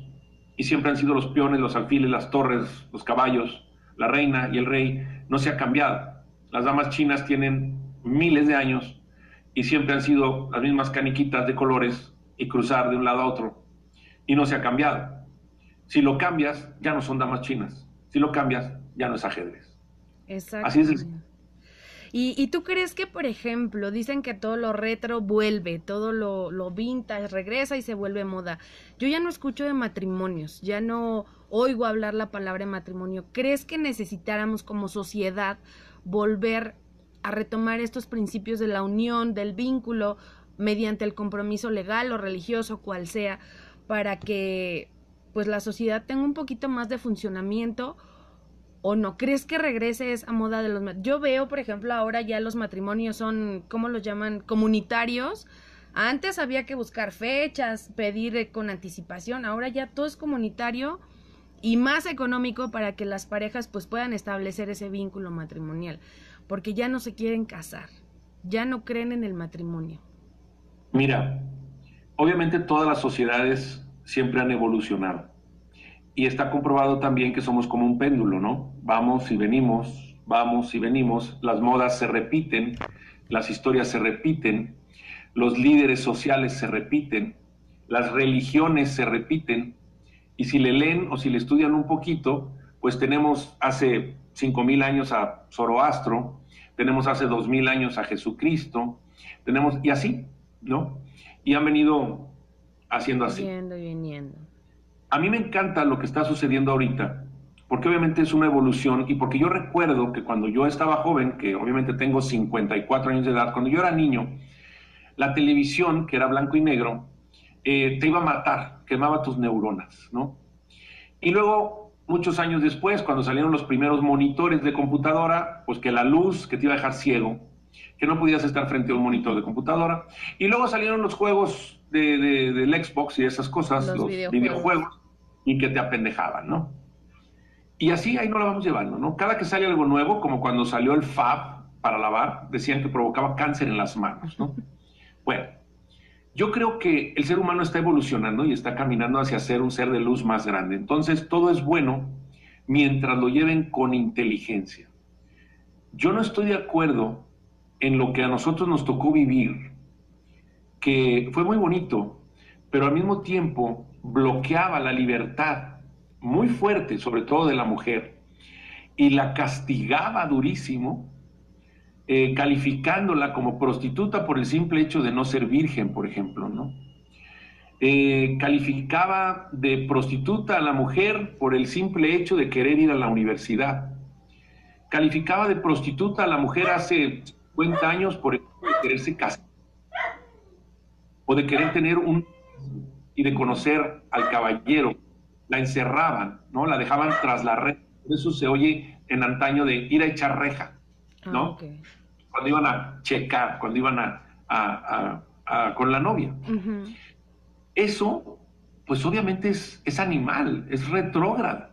Speaker 2: y siempre han sido los peones, los alfiles, las torres, los caballos, la reina y el rey, no se ha cambiado. Las damas chinas tienen miles de años y siempre han sido las mismas caniquitas de colores y cruzar de un lado a otro y no se ha cambiado. Si lo cambias, ya no son damas chinas. Si lo cambias, ya no es ajedrez.
Speaker 1: Exacto. Así es. ¿Y, ¿Y, tú crees que, por ejemplo, dicen que todo lo retro vuelve, todo lo, lo vintage regresa y se vuelve moda? Yo ya no escucho de matrimonios, ya no oigo hablar la palabra matrimonio. ¿Crees que necesitáramos como sociedad volver a retomar estos principios de la unión, del vínculo, mediante el compromiso legal o religioso, cual sea? Para que pues la sociedad tenga un poquito más de funcionamiento o no crees que regrese esa moda de los yo veo por ejemplo ahora ya los matrimonios son cómo los llaman comunitarios. Antes había que buscar fechas pedir eh, con anticipación ahora ya todo es comunitario y más económico para que las parejas pues puedan establecer ese vínculo matrimonial porque ya no se quieren casar ya no creen en el matrimonio.
Speaker 2: Mira obviamente todas las sociedades siempre han evolucionado. Y está comprobado también que somos como un péndulo, ¿no? Vamos y venimos, vamos y venimos, las modas se repiten, las historias se repiten, los líderes sociales se repiten, las religiones se repiten, y si le leen o si le estudian un poquito, pues tenemos hace 5.000 años a Zoroastro, tenemos hace 2.000 años a Jesucristo, tenemos, y así, ¿no? Y han venido haciendo así. A mí me encanta lo que está sucediendo ahorita, porque obviamente es una evolución y porque yo recuerdo que cuando yo estaba joven, que obviamente tengo 54 años de edad, cuando yo era niño, la televisión, que era blanco y negro, eh, te iba a matar, quemaba tus neuronas, ¿no? Y luego muchos años después, cuando salieron los primeros monitores de computadora, pues que la luz que te iba a dejar ciego, que no podías estar frente a un monitor de computadora. Y luego salieron los juegos de, del Xbox y esas cosas, los, videojuegos. y que te apendejaban, ¿no? Y así ahí no la vamos llevando, ¿no? Cada que sale algo nuevo, como cuando salió el Fab para lavar, decían que provocaba cáncer en las manos, ¿no? Bueno, yo creo que el ser humano está evolucionando y está caminando hacia ser un ser de luz más grande. Entonces, todo es bueno mientras lo lleven con inteligencia. Yo no estoy de acuerdo en lo que a nosotros nos tocó vivir, que fue muy bonito, pero al mismo tiempo bloqueaba la libertad muy fuerte, sobre todo de la mujer, y la castigaba durísimo eh, calificándola como prostituta por el simple hecho de no ser virgen, por ejemplo, ¿no? Eh, calificaba de prostituta a la mujer por el simple hecho de querer ir a la universidad. Calificaba de prostituta a la mujer hace 50 años por el hecho de quererse casar o de querer tener un y de conocer al caballero. La encerraban, ¿no? La dejaban tras la red. Eso se oye en antaño de ir a echar reja. ¿no? Ah, cuando iban a checar, cuando iban a, con la novia. Eso, pues obviamente es, es animal, es retrógrado.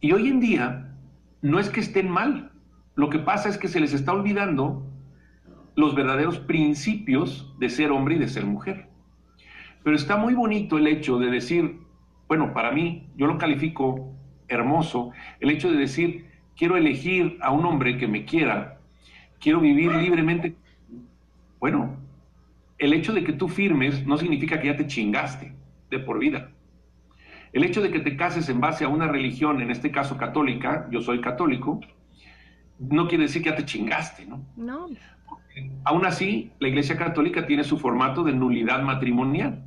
Speaker 2: Y hoy en día no es que estén mal, lo que pasa es que se les está olvidando los verdaderos principios de ser hombre y de ser mujer. Pero está muy bonito el hecho de decir, bueno, para mí, yo lo califico hermoso, el hecho de decir, quiero elegir a un hombre que me quiera, quiero vivir libremente. Bueno, el hecho de que tú firmes no significa que ya te chingaste de por vida. El hecho de que te cases en base a una religión, en este caso católica, yo soy católico, no quiere decir que ya te chingaste, ¿no?
Speaker 1: No.
Speaker 2: Aún así, la Iglesia Católica tiene su formato de nulidad matrimonial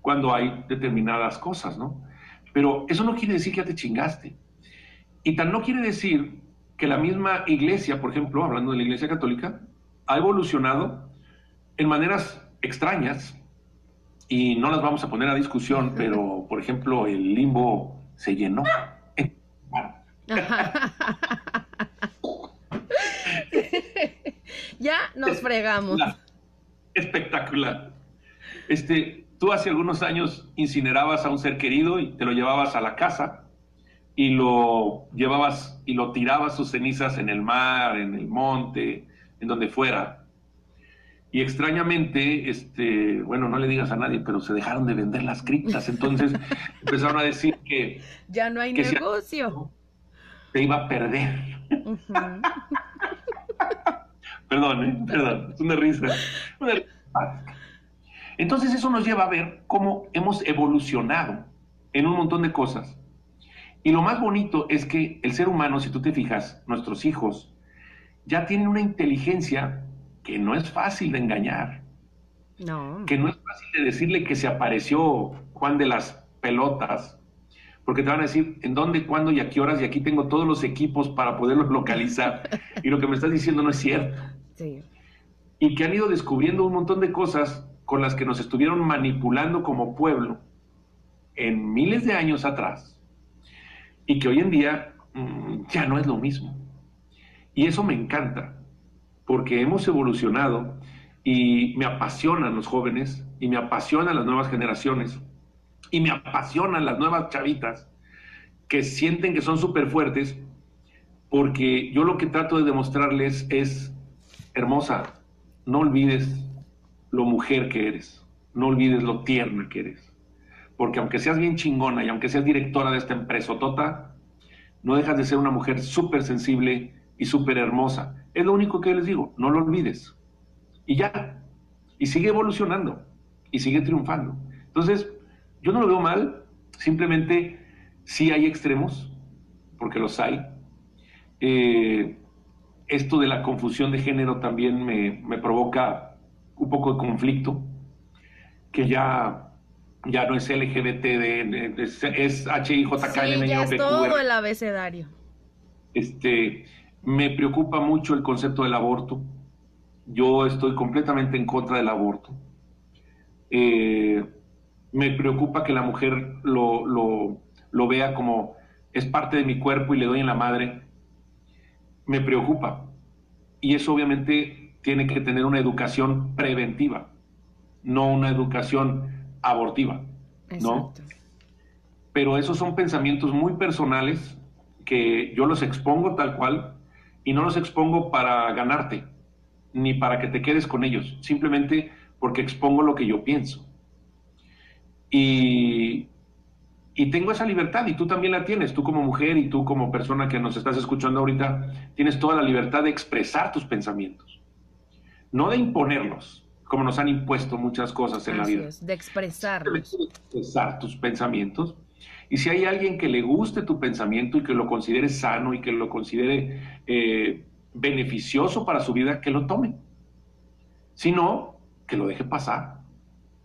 Speaker 2: cuando hay determinadas cosas, ¿no? Pero eso no quiere decir que ya te chingaste. Y tal no quiere decir que la misma iglesia, por ejemplo, hablando de la iglesia católica, ha evolucionado en maneras extrañas y no las vamos a poner a discusión, (laughs) pero por ejemplo el limbo se llenó.
Speaker 1: Ya nos fregamos.
Speaker 2: Espectacular. Este, tú hace algunos años incinerabas a un ser querido y te lo llevabas a la casa y lo llevabas y lo tirabas sus cenizas en el mar, en el monte, en donde fuera. Y extrañamente, este, bueno, no le digas a nadie, pero se dejaron de vender las criptas. Entonces (laughs) empezaron a decir que.
Speaker 1: Ya no hay negocio.
Speaker 2: Se iba a perder. (laughs) perdón, ¿eh? perdón, es una risa. Entonces eso nos lleva a ver cómo hemos evolucionado en un montón de cosas. Y lo más bonito es que el ser humano, si tú te fijas, nuestros hijos, ya tienen una inteligencia que no es fácil de engañar.
Speaker 1: No.
Speaker 2: Que no es fácil de decirle que se apareció Juan de las pelotas, porque te van a decir en dónde, cuándo y a qué horas, y aquí tengo todos los equipos para poderlos localizar. y lo que me estás diciendo no es cierto. Y que han ido descubriendo un montón de cosas con las que nos estuvieron manipulando como pueblo en miles de años atrás y que hoy en día mm, ya no es lo mismo. Y eso me encanta, porque hemos evolucionado y me apasionan los jóvenes y me apasionan las nuevas generaciones y me apasionan las nuevas chavitas que sienten que son súper fuertes, porque yo lo que trato de demostrarles es, hermosa, no olvides lo mujer que eres, no olvides lo tierna que eres porque aunque seas bien chingona y aunque seas directora de esta empresa Tota, no dejas de ser una mujer súper sensible y súper hermosa. Es lo único que les digo, no lo olvides. Y ya, y sigue evolucionando, y sigue triunfando. Entonces, yo no lo veo mal, simplemente sí hay extremos, porque los hay. Eh, esto de la confusión de género también me, me provoca un poco de conflicto, que ya ya no es LGBT, de, es, es HIJK,
Speaker 1: sí, ya es todo el abecedario.
Speaker 2: Este, me preocupa mucho el concepto del aborto. Yo estoy completamente en contra del aborto. Eh, me preocupa que la mujer lo, lo, lo vea como es parte de mi cuerpo y le doy en la madre, me preocupa. Y eso obviamente tiene que tener una educación preventiva, no una educación abortiva, ¿no? Pero esos son pensamientos muy personales que yo los expongo tal cual y no los expongo para ganarte, ni para que te quedes con ellos, simplemente porque expongo lo que yo pienso. Y, y tengo esa libertad y tú también la tienes, tú como mujer y tú como persona que nos estás escuchando ahorita, tienes toda la libertad de expresar tus pensamientos, no de imponerlos, como nos han impuesto muchas cosas en la vida.
Speaker 1: de expresarlos.
Speaker 2: De expresar tus pensamientos. Y si hay alguien que le guste tu pensamiento y que lo considere sano y que lo considere eh, beneficioso para su vida, que lo tome. Si no, que lo deje pasar.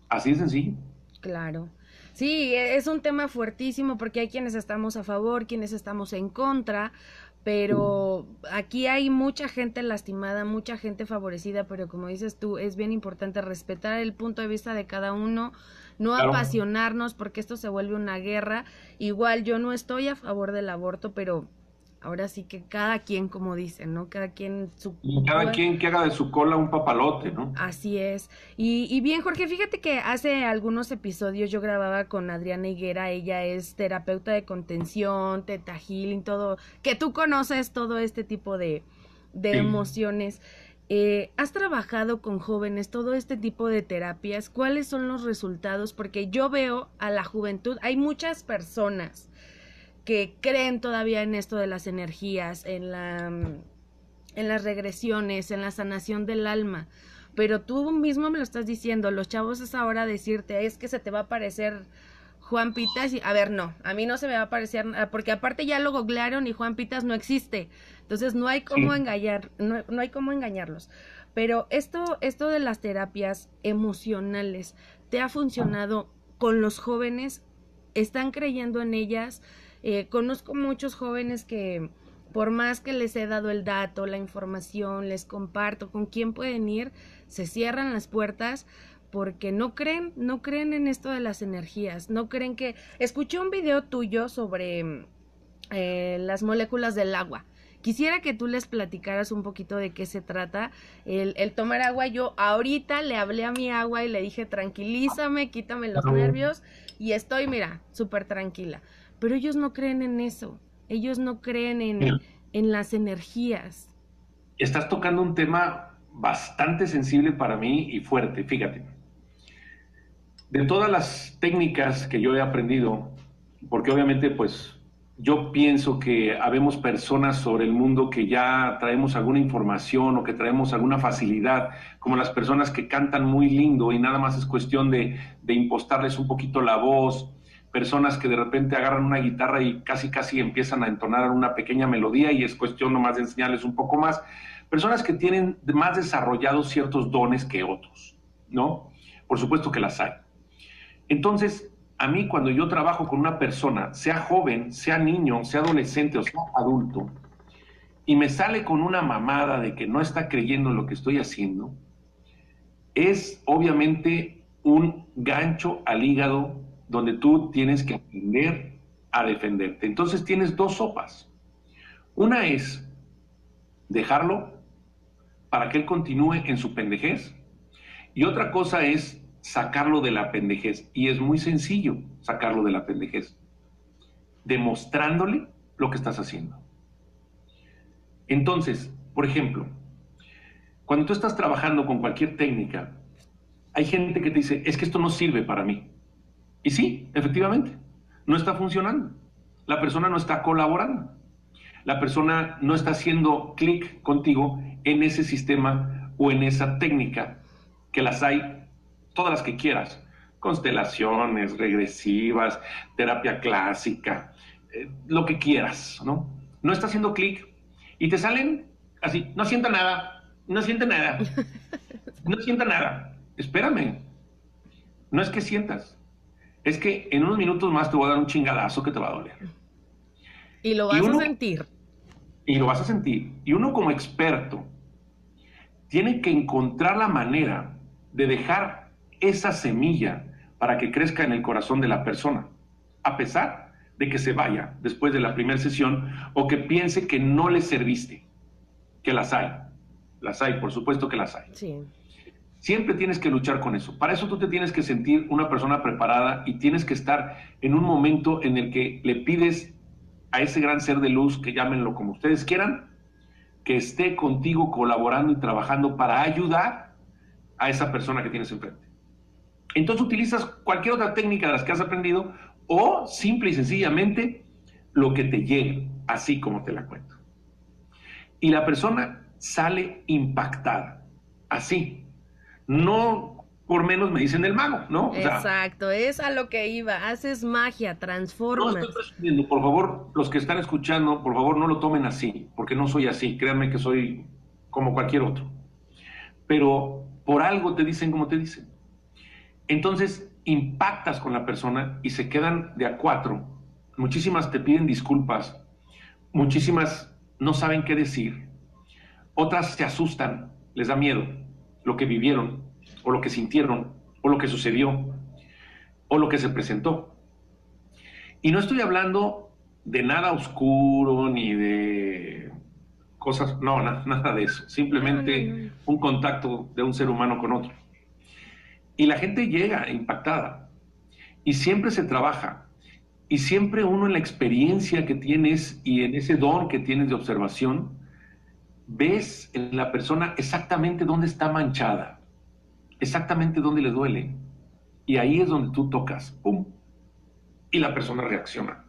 Speaker 2: Así de sencillo.
Speaker 1: Claro. Sí, e, es un tema fuertísimo porque hay quienes estamos a favor, quienes estamos en contra, pero aquí hay mucha gente lastimada, mucha gente favorecida, pero como dices tú, es bien importante respetar el punto de vista de cada uno, no apasionarnos porque esto se vuelve una guerra. Igual yo no estoy a favor del aborto, pero ahora sí que cada quien, como dicen, ¿no? Cada quien
Speaker 2: su... cada quien que haga de su cola un papalote, ¿no?
Speaker 1: Así es. Y, y, bien, Jorge, fíjate que hace algunos episodios yo grababa con Adriana Higuera, ella es terapeuta de contención, teta healing, todo, que tú conoces todo este tipo de, de emociones. Eh, ¿Has trabajado con jóvenes todo este tipo de terapias? ¿Cuáles son los resultados? Porque yo veo a la juventud, hay muchas personas que creen todavía en esto de las energías, en la mm, en las regresiones, en la sanación del alma. Pero tú mismo me lo estás diciendo, los chavos es ahora decirte, es que se te va a aparecer Juan Pitas y a ver, no, a mí no se me va a aparecer, porque aparte ya lo googlearon y Juan Pitas no existe. Entonces no hay cómo engañar, no, no, hay cómo engañarlos. Pero esto, esto de las terapias emocionales, ¿te ha funcionado con los jóvenes? ¿Están creyendo en ellas? Eh, conozco muchos jóvenes que por más que les he dado el dato, la información, les comparto con quién pueden ir, se cierran las puertas porque no creen, no creen en esto de las energías, no creen que... Escuché un video tuyo sobre eh, las moléculas del agua. Quisiera que tú les platicaras un poquito de qué se trata el, el, tomar agua. Yo ahorita le hablé a mi agua y le dije, tranquilízame, quítame los nervios y estoy, mira, súper tranquila pero ellos no creen en eso, ellos no creen en, en las energías.
Speaker 2: Estás tocando un tema bastante sensible para mí y fuerte, fíjate. De todas las técnicas que yo he aprendido, porque obviamente pues yo pienso que habemos personas sobre el mundo que ya traemos alguna información o que traemos alguna facilidad, como las personas que cantan muy lindo y nada más es cuestión de, de impostarles un poquito la voz, personas que de repente agarran una guitarra y casi casi empiezan a entonar una pequeña melodía y es cuestión nomás de enseñarles un poco más. Personas que tienen más desarrollados ciertos dones que otros, ¿no? Por supuesto que las hay. Entonces, a mí cuando yo trabajo con una persona, sea joven, sea niño, sea adolescente o sea adulto, y me sale con una mamada de que no está creyendo en lo que estoy haciendo, es obviamente un gancho al hígado donde tú tienes que aprender a defenderte. Entonces tienes dos sopas. Una es dejarlo para que él continúe en su pendejez y otra cosa es sacarlo de la pendejez. Y es muy sencillo sacarlo de la pendejez, demostrándole lo que estás haciendo. Entonces, por ejemplo, cuando tú estás trabajando con cualquier técnica, hay gente que te dice, es que esto no sirve para mí. Y sí, efectivamente, no está funcionando. La persona no está colaborando. La persona no está haciendo clic contigo en ese sistema o en esa técnica, que las hay todas las que quieras. Constelaciones, regresivas, terapia clásica, eh, lo que quieras, ¿no? No está haciendo clic y te salen así, no sienta nada, no siente nada, (laughs) no sienta nada. Espérame, no es que sientas, es que en unos minutos más te voy a dar un chingadazo que te va a doler.
Speaker 1: Y lo vas a sentir.
Speaker 2: Y lo vas a sentir. Y uno como experto tiene que encontrar la manera de dejar esa semilla para que crezca en el corazón de la persona, a pesar de que se vaya después de la primera sesión o que piense que no le serviste, que las hay. Las hay, por supuesto que las hay.
Speaker 1: Sí.
Speaker 2: Siempre tienes que luchar con eso. Para eso tú te tienes que sentir una persona preparada y tienes que estar en un momento en el que le pides a ese gran ser de luz, que llámenlo como ustedes quieran, que esté contigo colaborando y trabajando para ayudar a esa persona que tienes enfrente. Entonces utilizas cualquier otra técnica de las que has aprendido o simple y sencillamente lo que te llegue, así como te la cuento. Y la persona sale impactada, así, no por menos me dicen el mago, ¿no?
Speaker 1: Exacto, es a lo que iba, haces magia, transformas.
Speaker 2: No estoy por favor, los que están escuchando, por favor no lo tomen así, porque no soy así, créanme que soy como cualquier otro. Pero por algo te dicen como te dicen. Entonces impactas con la persona y se quedan de a cuatro. Muchísimas te piden disculpas, muchísimas no saben qué decir, otras se asustan, les da miedo lo que vivieron, o lo que sintieron, o lo que sucedió, o lo que se presentó. Y no estoy hablando de nada oscuro ni de cosas, no, nada de eso, simplemente un contacto de un ser humano con otro. Y la gente llega impactada y siempre se trabaja y siempre uno en la experiencia que tienes y en ese don que tienes de observación, ves en la persona exactamente dónde está manchada, exactamente dónde le duele. Y ahí es donde tú tocas, ¡pum! Y la persona reacciona.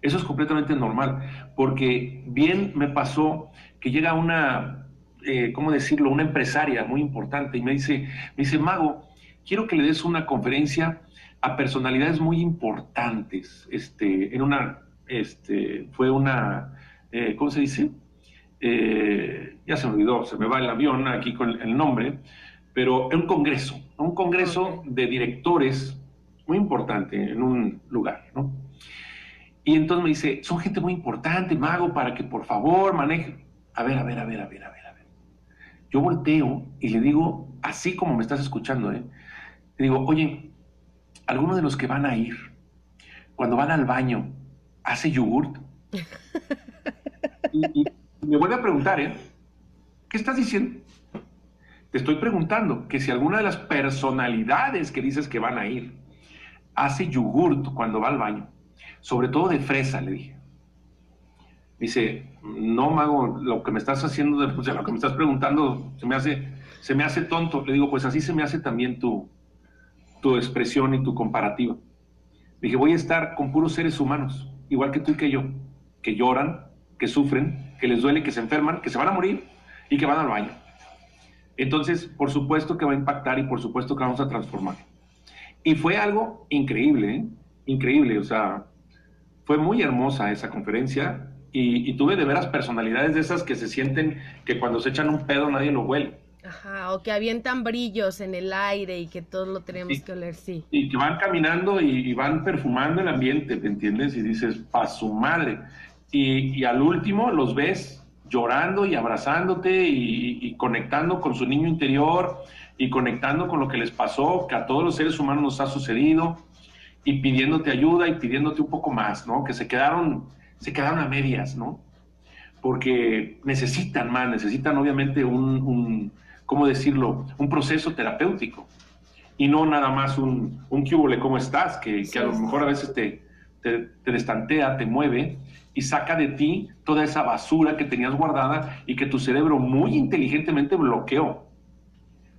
Speaker 2: Eso es completamente normal, porque bien me pasó que llega una, eh, ¿cómo decirlo?, una empresaria muy importante y me dice, me dice, Mago, quiero que le des una conferencia a personalidades muy importantes. Este, en una, este, fue una, eh, ¿cómo se dice? Eh, ya se me olvidó, se me va el avión aquí con el nombre, pero en un congreso, un congreso de directores muy importante en un lugar, ¿no? Y entonces me dice, son gente muy importante, mago, para que por favor maneje. A ver, a ver, a ver, a ver, a ver, a ver. Yo volteo y le digo, así como me estás escuchando, ¿eh? Le digo, oye, ¿alguno de los que van a ir, cuando van al baño, hace yogurt? (laughs) y, me vuelve a preguntar, ¿eh? ¿Qué estás diciendo? Te estoy preguntando que si alguna de las personalidades que dices que van a ir hace yogurt cuando va al baño, sobre todo de fresa, le dije. Dice, no, mago, lo que me estás haciendo, sea, lo que me estás preguntando, se me hace, se me hace tonto. Le digo, pues así se me hace también tu, tu expresión y tu comparativa. dije, voy a estar con puros seres humanos, igual que tú y que yo, que lloran, que sufren, que les duele, que se enferman, que se van a morir y que van al baño. Entonces, por supuesto que va a impactar y por supuesto que vamos a transformar. Y fue algo increíble, ¿eh? increíble, o sea, fue muy hermosa esa conferencia y, tuve de veras personalidades de esas que se sienten que cuando se echan un pedo nadie lo huele.
Speaker 1: Ajá, o que avientan brillos en el aire y que todos lo tenemos que oler, sí.
Speaker 2: Y que van caminando y, van perfumando el ambiente, ¿te entiendes? Y dices, pa' su madre y, al último los ves llorando y abrazándote y, conectando con su niño interior y conectando con lo que les pasó, que a todos los seres humanos nos ha sucedido y pidiéndote ayuda y pidiéndote un poco más, ¿no? Que se quedaron, se quedaron a medias, ¿no? Porque necesitan más, necesitan obviamente un, un ¿cómo decirlo? Un proceso terapéutico y no nada más un, un ¿cómo estás? Que, que a lo mejor a veces te, te, te destantea, te mueve y saca de ti toda esa basura que tenías guardada y que tu cerebro muy inteligentemente bloqueó.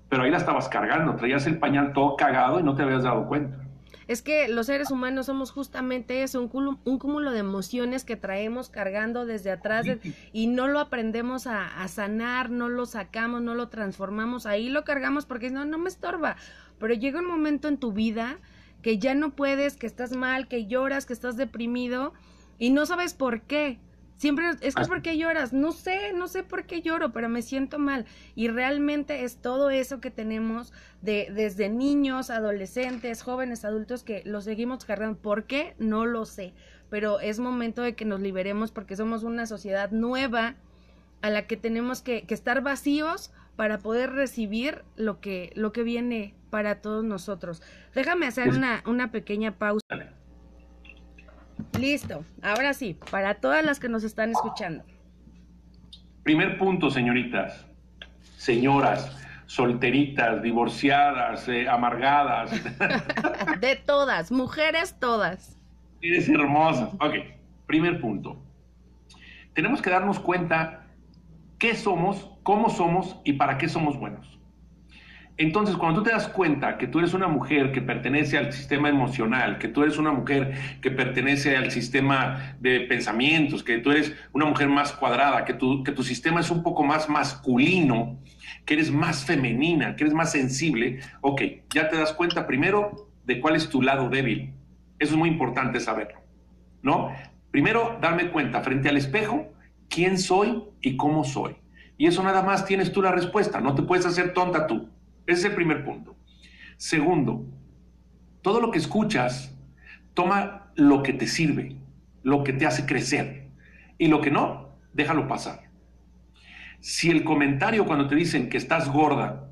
Speaker 2: Pero ahí la estabas cargando, traías el pañal todo cagado y no te habías dado cuenta.
Speaker 1: Es que los seres humanos somos justamente eso, un cúmulo, un cúmulo de emociones que traemos cargando desde atrás y no lo aprendemos a, a, sanar, no lo sacamos, no lo transformamos, ahí lo cargamos porque no, no me estorba. Pero llega un momento en tu vida que ya no puedes, que estás mal, que lloras, que estás deprimido y no sabes por qué. Siempre es que es porque lloras. No sé, no sé por qué lloro, pero me siento mal. Y realmente es todo eso que tenemos de, desde niños, adolescentes, jóvenes, adultos que lo seguimos cargando. ¿Por qué? No lo sé. Pero es momento de que nos liberemos porque somos una sociedad nueva a la que tenemos que, estar vacíos para poder recibir lo que, lo que viene para todos nosotros. Déjame hacer una, una pequeña pausa. Listo, ahora sí, para todas las que nos están escuchando.
Speaker 2: Primer punto, señoritas, señoras, solteritas, divorciadas, eh, amargadas. (laughs)
Speaker 1: De todas, mujeres todas.
Speaker 2: Eres hermosa. Ok, primer punto. Tenemos que darnos cuenta qué somos, cómo somos y para qué somos buenos. Entonces, cuando tú te das cuenta que tú eres una mujer que pertenece al sistema emocional, que tú eres una mujer que pertenece al sistema de pensamientos, que tú eres una mujer más cuadrada, que tu, sistema es un poco más masculino, que eres más femenina, que eres más sensible, ok, ya te das cuenta primero de cuál es tu lado débil. Eso es muy importante saberlo, ¿no? Primero, darme cuenta frente al espejo quién soy y cómo soy. Y eso nada más tienes tú la respuesta, no te puedes hacer tonta tú. Ese es el primer punto. Segundo, todo lo que escuchas, toma lo que te sirve, lo que te hace crecer. Y lo que no, déjalo pasar. Si el comentario cuando te dicen que estás gorda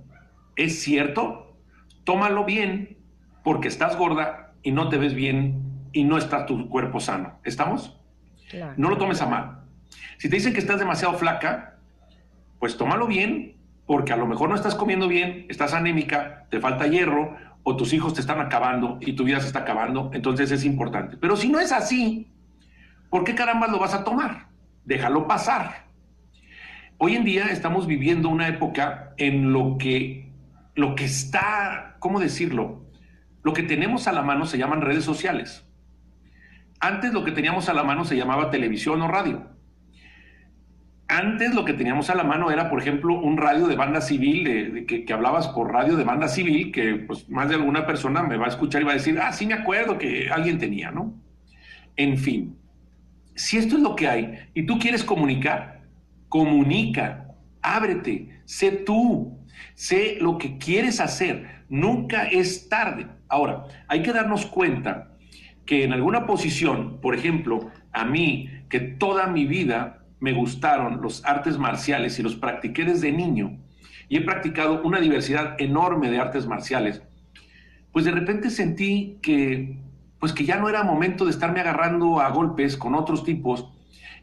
Speaker 2: es cierto, tómalo bien porque estás gorda y no te ves bien y no está tu cuerpo sano. ¿Estamos? No lo tomes a mal. Si te dicen que estás demasiado flaca, pues tómalo bien porque a lo mejor no estás comiendo bien, estás anémica, te falta hierro o tus hijos te están acabando y tu vida se está acabando, entonces es importante. Pero si no es así, ¿por qué caramba lo vas a tomar? Déjalo pasar. Hoy en día estamos viviendo una época en lo que lo que está, ¿cómo decirlo? Lo que tenemos a la mano se llaman redes sociales. Antes lo que teníamos a la mano se llamaba televisión o radio. Antes lo que teníamos a la mano era, por ejemplo, un radio de banda civil, de, que, hablabas por radio de banda civil, que pues más de alguna persona me va a escuchar y va a decir, ah, sí me acuerdo que alguien tenía, ¿no? En fin, si esto es lo que hay y tú quieres comunicar, comunica, ábrete, sé tú, sé lo que quieres hacer, nunca es tarde. Ahora, hay que darnos cuenta que en alguna posición, por ejemplo, a mí, que toda mi vida me gustaron los artes marciales y los practiqué desde niño y he practicado una diversidad enorme de artes marciales, pues de repente sentí que pues que ya no era momento de estarme agarrando a golpes con otros tipos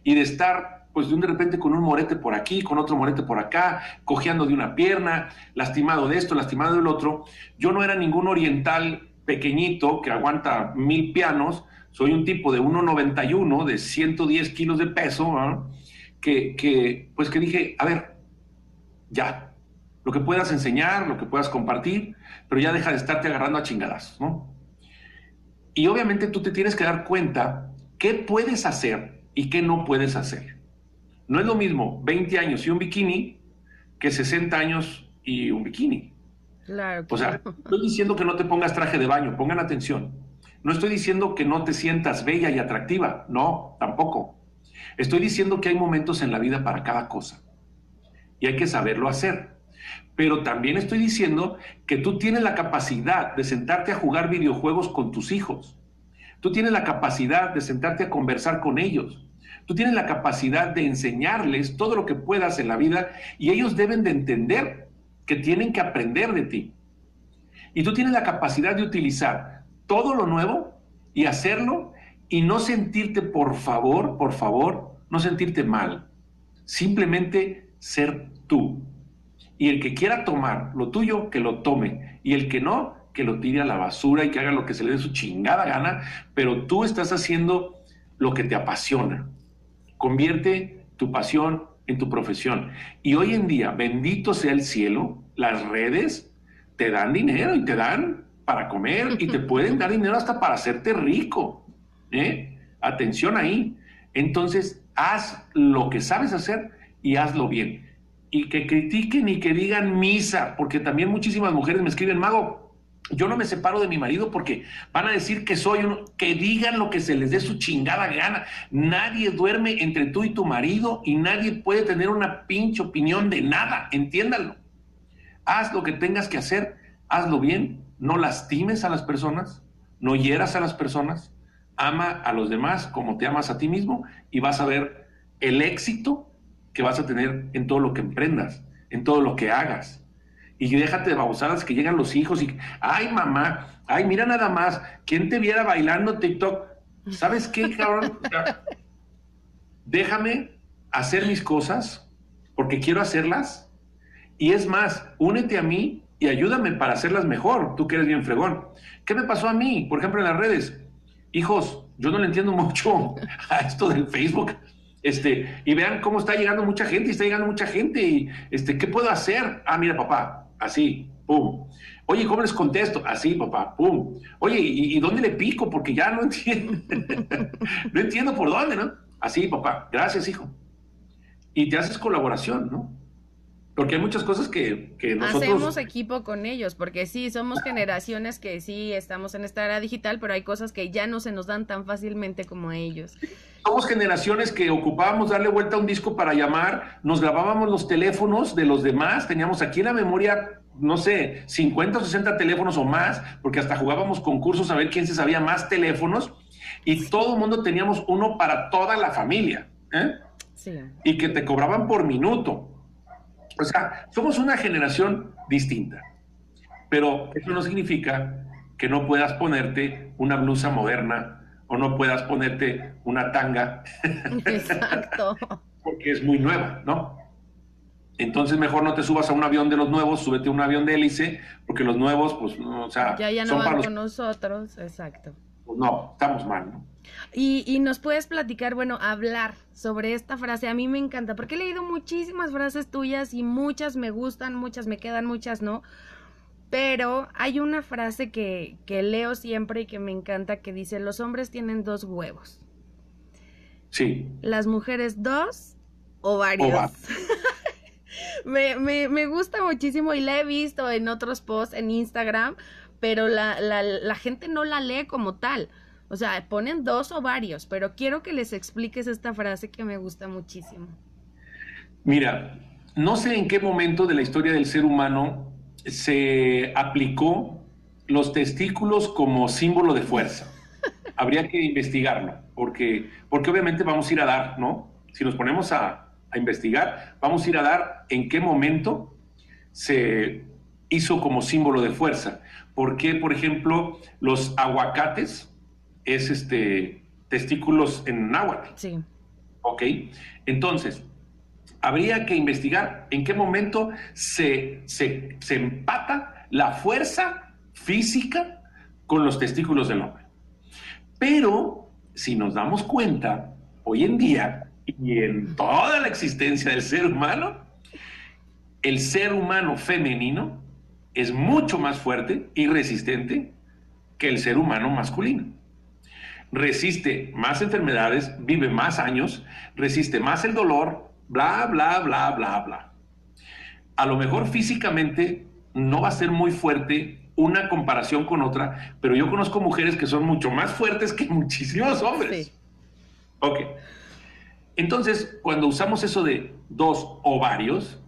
Speaker 2: y de estar pues de un de repente con un morete por aquí, con otro morete por acá, cojeando de una pierna, lastimado de esto, lastimado del otro. Yo no era ningún oriental pequeñito que aguanta mil pianos, soy un tipo de 1,91, de 110 kilos de peso, que, pues que dije, a ver, ya, lo que puedas enseñar, lo que puedas compartir, pero ya deja de estarte agarrando a chingadas, ¿no? Y obviamente tú te tienes que dar cuenta qué puedes hacer y qué no puedes hacer. No es lo mismo 20 años y un bikini que 60 años y un bikini.
Speaker 1: Claro,
Speaker 2: O sea, estoy diciendo que no te pongas traje de baño, pongan atención. No estoy diciendo que no te sientas bella y atractiva, no, tampoco. Estoy diciendo que hay momentos en la vida para cada cosa y hay que saberlo hacer. Pero también estoy diciendo que tú tienes la capacidad de sentarte a jugar videojuegos con tus hijos. Tú tienes la capacidad de sentarte a conversar con ellos. Tú tienes la capacidad de enseñarles todo lo que puedas en la vida y ellos deben de entender que tienen que aprender de ti. Y tú tienes la capacidad de utilizar todo lo nuevo y hacerlo y no sentirte, por favor, por favor, no sentirte mal. Simplemente ser tú. Y el que quiera tomar lo tuyo, que lo tome. Y el que no, que lo tire a la basura y que haga lo que se le dé su chingada gana. Pero tú estás haciendo lo que te apasiona. Convierte tu pasión en tu profesión. Y hoy en día, bendito sea el cielo, las redes te dan dinero y te dan para comer y te (laughs) pueden dar dinero hasta para hacerte rico. ¿Eh? Atención ahí. Entonces, haz lo que sabes hacer y hazlo bien. Y que critiquen y que digan misa, porque también muchísimas mujeres me escriben, Mago, yo no me separo de mi marido porque van a decir que soy uno, que digan lo que se les dé su chingada gana. Nadie duerme entre tú y tu marido y nadie puede tener una pinche opinión de nada, entiéndanlo. Haz lo que tengas que hacer, hazlo bien, no lastimes a las personas, no hieras a las personas, ama a los demás como te amas a ti mismo y vas a ver el éxito que vas a tener en todo lo que emprendas, en todo lo que hagas. Y déjate de babosadas que llegan los hijos y, ay mamá, ay mira nada más, ¿quién te viera bailando TikTok? ¿sabes qué, cabrón? Déjame hacer mis cosas porque quiero hacerlas. Y es más, únete a mí y ayúdame para hacerlas mejor, tú que eres bien fregón. ¿Qué me pasó a mí? Por ejemplo, en las redes. Hijos, yo no le entiendo mucho a esto del Facebook. Este, y vean cómo está llegando mucha gente, y está llegando mucha gente, y este, ¿qué puedo hacer? Ah, mira, papá, así, pum. Oye, ¿cómo les contesto? Así, papá, pum. Oye, ¿y, dónde le pico? Porque ya no entiendo. (laughs) no entiendo por dónde, ¿no? Así, papá, gracias, hijo. Y te haces colaboración, ¿no? Porque hay muchas cosas que, que nosotros...
Speaker 1: Hacemos equipo con ellos, porque sí, somos generaciones que sí estamos en esta era digital, pero hay cosas que ya no se nos dan tan fácilmente como a ellos.
Speaker 2: Somos generaciones que ocupábamos darle vuelta a un disco para llamar, nos grabábamos los teléfonos de los demás, teníamos aquí en la memoria, no sé, 50 o 60 teléfonos o más, porque hasta jugábamos concursos a ver quién se sabía más teléfonos, y todo el mundo teníamos uno para toda la familia, ¿eh? Sí. Y que te cobraban por minuto. O sea, somos una generación distinta, pero eso no significa que no puedas ponerte una blusa moderna o no puedas ponerte una tanga. (laughs) Exacto. porque es muy nueva, ¿no? Entonces mejor no te subas a un avión de los nuevos, súbete a un avión de hélice, porque los nuevos, pues, no, o sea,
Speaker 1: ya, ya no van con nosotros, exacto.
Speaker 2: Pues no, estamos mal, ¿no?
Speaker 1: Y, y, nos puedes platicar, bueno, hablar sobre esta frase. A mí me encanta, porque he leído muchísimas frases tuyas y muchas me gustan, muchas me quedan, muchas no. Pero hay una frase que, que leo siempre y que me encanta que dice, los hombres tienen dos huevos.
Speaker 2: Sí.
Speaker 1: Las mujeres dos ovarios. (laughs) me, me, me gusta muchísimo y la he visto en otros posts en Instagram, pero la, la, la gente no la lee como tal. O sea, ponen dos o varios, pero quiero que les expliques esta frase que me gusta muchísimo.
Speaker 2: Mira, no sé en qué momento de la historia del ser humano se aplicó los testículos como símbolo de fuerza. (laughs) Habría que investigarlo, porque, porque obviamente vamos a ir a dar, ¿no? Si nos ponemos a, a investigar, vamos a ir a dar en qué momento se hizo como símbolo de fuerza. ¿Por qué, por ejemplo, los aguacates es este testículos en náhuatl.
Speaker 1: Sí.
Speaker 2: Ok. Entonces, habría que investigar en qué momento se, se, se empata la fuerza física con los testículos del hombre. Pero, si nos damos cuenta, hoy en día y en toda la existencia del ser humano, el ser humano femenino es mucho más fuerte y resistente que el ser humano masculino resiste más enfermedades, vive más años, resiste más el dolor, bla, bla, bla, bla, bla. A lo mejor físicamente no va a ser muy fuerte una comparación con otra, pero yo conozco mujeres que son mucho más fuertes que (laughs) muchísimos hombres. Sí. Ok. Entonces, cuando usamos eso de dos ovarios,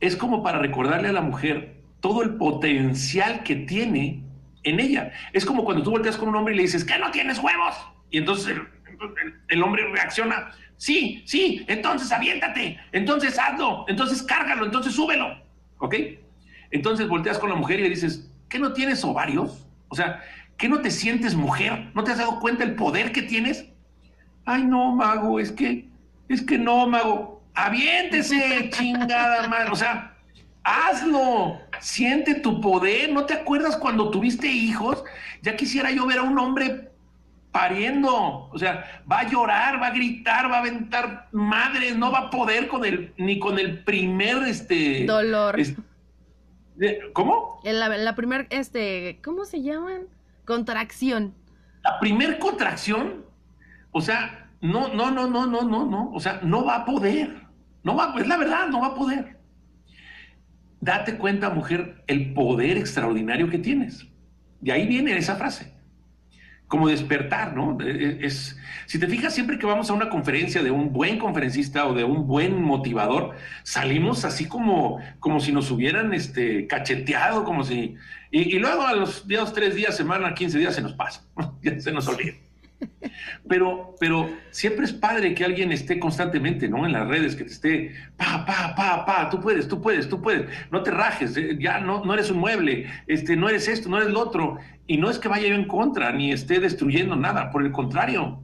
Speaker 2: es como para recordarle a la mujer todo el potencial que tiene en ella. Es como cuando tú volteas con un hombre y le dices, ¿qué no tienes huevos? Y entonces el, hombre reacciona, sí, sí, entonces aviéntate, entonces hazlo, entonces cárgalo, entonces súbelo. ¿Ok? Entonces volteas con la mujer y le dices, ¿qué no tienes ovarios? O sea, ¿qué no te sientes mujer? ¿No te has dado cuenta el poder que tienes? Ay, no, mago, es que, es que no, mago. Aviéntese, chingada madre. O sea, Hazlo, siente tu poder. ¿No te acuerdas cuando tuviste hijos? Ya quisiera yo ver a un hombre pariendo. O sea, va a llorar, va a gritar, va a aventar madres, no va a poder con el, ni con el primer este
Speaker 1: dolor.
Speaker 2: ¿Cómo?
Speaker 1: La, la primer, este, ¿cómo se llaman? Contracción.
Speaker 2: La primer contracción, o sea, no, no, no, no, no, no, no. O sea, no va a poder. No va, es la verdad, no va a poder date cuenta, mujer, el poder extraordinario que tienes. Y ahí viene esa frase. Como despertar, ¿no? Es, si te fijas, siempre que vamos a una conferencia de un buen conferencista o de un buen motivador, salimos así como, como si nos hubieran este, cacheteado, como si. Y, luego a los días, tres días, semana, quince días se nos pasa, (laughs) se nos olvida. Pero, pero siempre es padre que alguien esté constantemente, ¿no? En las redes, que te esté, pa, pa, pa, pa, tú puedes, tú puedes, tú puedes, no te rajes, eh, ya no, no eres un mueble, este, no eres esto, no eres lo otro. Y no es que vaya yo en contra, ni esté destruyendo nada, por el contrario.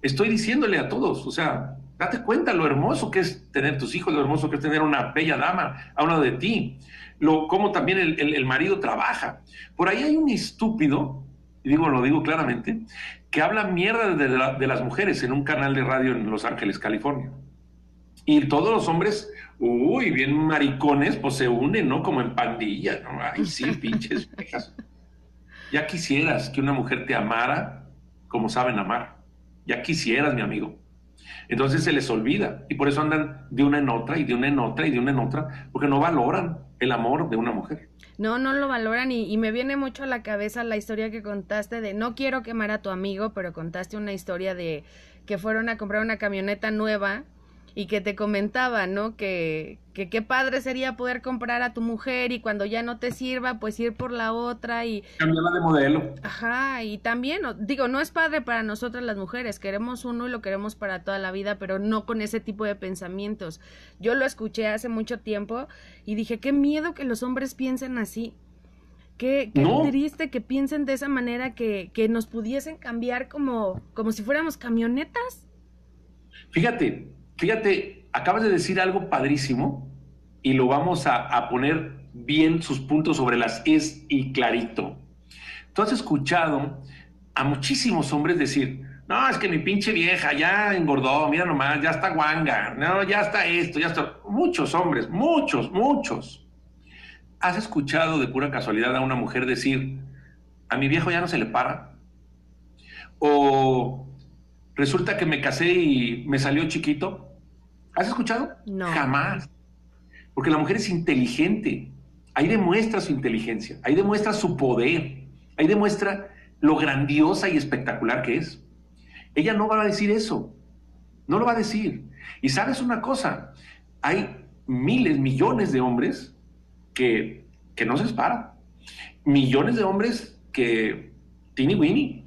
Speaker 2: Estoy diciéndole a todos, o sea, date cuenta lo hermoso que es tener tus hijos, lo hermoso que es tener una bella dama a un lado de ti, lo, cómo también el, el marido trabaja. Por ahí hay un estúpido, y digo, lo digo claramente, que habla mierda de, las mujeres en un canal de radio en Los Ángeles, California. Y todos los hombres, uy, bien maricones, pues se unen, ¿no? Como en pandilla, ¿no? Ay, sí, (laughs) pinches viejas. Ya quisieras que una mujer te amara como saben amar. Ya quisieras, mi amigo. Entonces se les olvida y por eso andan de una en otra y de una en otra y de una en otra, porque no valoran el amor de una mujer.
Speaker 1: No, no lo valoran y, me viene mucho a la cabeza la historia que contaste de no quiero quemar a tu amigo, pero contaste una historia de que fueron a comprar una camioneta nueva y que te comentaba, ¿no? Que, que qué padre sería poder comprar a tu mujer y cuando ya no te sirva, pues ir por la otra y...
Speaker 2: Cambiarla de modelo.
Speaker 1: Ajá, y también, digo, no es padre para nosotras las mujeres, queremos uno y lo queremos para toda la vida, pero no con ese tipo de pensamientos. Yo lo escuché hace mucho tiempo y dije, qué miedo que los hombres piensen así. Qué, qué triste que piensen de esa manera, que, que nos pudiesen cambiar como, como si fuéramos camionetas.
Speaker 2: Fíjate, Fíjate, acabas de decir algo padrísimo y lo vamos a, poner bien sus puntos sobre las es y clarito. Tú has escuchado a muchísimos hombres decir, no, es que mi pinche vieja ya engordó, mira nomás, ya está guanga, no, ya está esto, ya está. Muchos hombres, muchos, muchos. ¿Has escuchado de pura casualidad a una mujer decir, a mi viejo ya no se le para? O resulta que me casé y me salió chiquito. ¿Has escuchado?
Speaker 1: No.
Speaker 2: Jamás. Porque la mujer es inteligente. Ahí demuestra su inteligencia, ahí demuestra su poder, ahí demuestra lo grandiosa y espectacular que es. Ella no va a decir eso, no lo va a decir. Y sabes una cosa, hay miles, millones de hombres que, que no se esparan. Millones de hombres que tiene Winnie.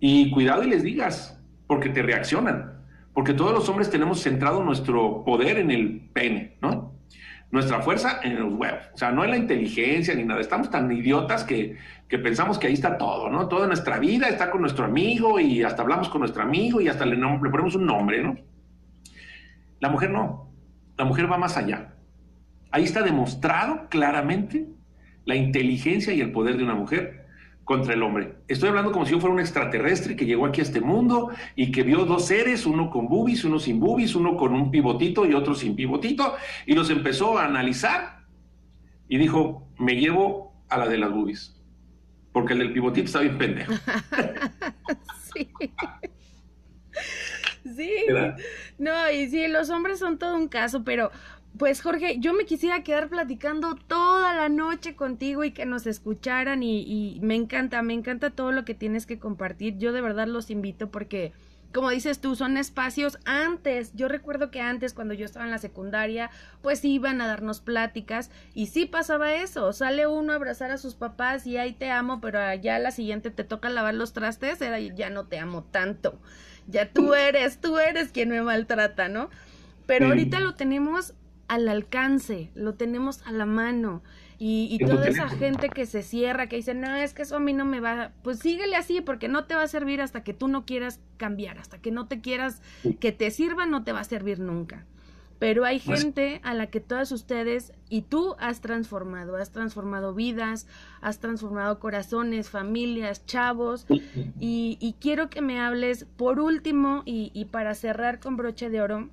Speaker 2: Y cuidado y les digas, porque te reaccionan porque todos los hombres tenemos centrado nuestro poder en el pene, ¿no? Nuestra fuerza en los huevos. O sea, no en la inteligencia ni nada. Estamos tan idiotas que, pensamos que ahí está todo, ¿no? Toda nuestra vida está con nuestro amigo y hasta hablamos con nuestro amigo y hasta le, le ponemos un nombre, ¿no? La mujer no. La mujer va más allá. Ahí está demostrado claramente la inteligencia y el poder de una mujer contra el hombre. Estoy hablando como si yo fuera un extraterrestre que llegó aquí a este mundo y que vio dos seres, uno con boobies, uno sin boobies, uno con un pivotito y otro sin pivotito, y los empezó a analizar y dijo, me llevo a la de las boobies, porque el del pivotito está bien pendejo. (laughs)
Speaker 1: sí. Sí. No, y sí, los hombres son todo un caso, pero pues Jorge, yo me quisiera quedar platicando toda la noche contigo y que nos escucharan y, me encanta, me encanta todo lo que tienes que compartir. Yo de verdad los invito porque, como dices tú, son espacios antes. Yo recuerdo que antes, cuando yo estaba en la secundaria, pues iban a darnos pláticas y sí pasaba eso. Sale uno a abrazar a sus papás y ahí te amo, pero allá la siguiente te toca lavar los trastes, era ya no te amo tanto. Ya tú eres, tú eres quien me maltrata, ¿no? Pero ahorita lo tenemos al alcance, lo tenemos a la mano. Y, toda esa gente que se cierra, que dice, no, es que eso a mí no me va, pues síguele así, porque no te va a servir hasta que tú no quieras cambiar, hasta que no te quieras que te sirva, no te va a servir nunca. Pero hay gente a la que todas ustedes y tú has transformado, has transformado vidas, has transformado corazones, familias, chavos. Y, y quiero que me hables, por último, y, y para cerrar con broche de oro,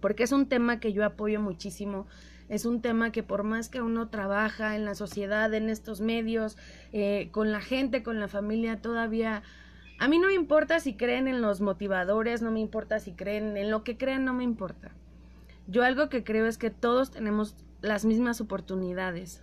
Speaker 1: porque es un tema que yo apoyo muchísimo. Es un tema que por más que uno trabaja en la sociedad, en estos medios, eh, con la gente, con la familia, todavía... A mí no me importa si creen en los motivadores, no me importa si creen en lo que creen, no me importa. Yo algo que creo es que todos tenemos las mismas oportunidades.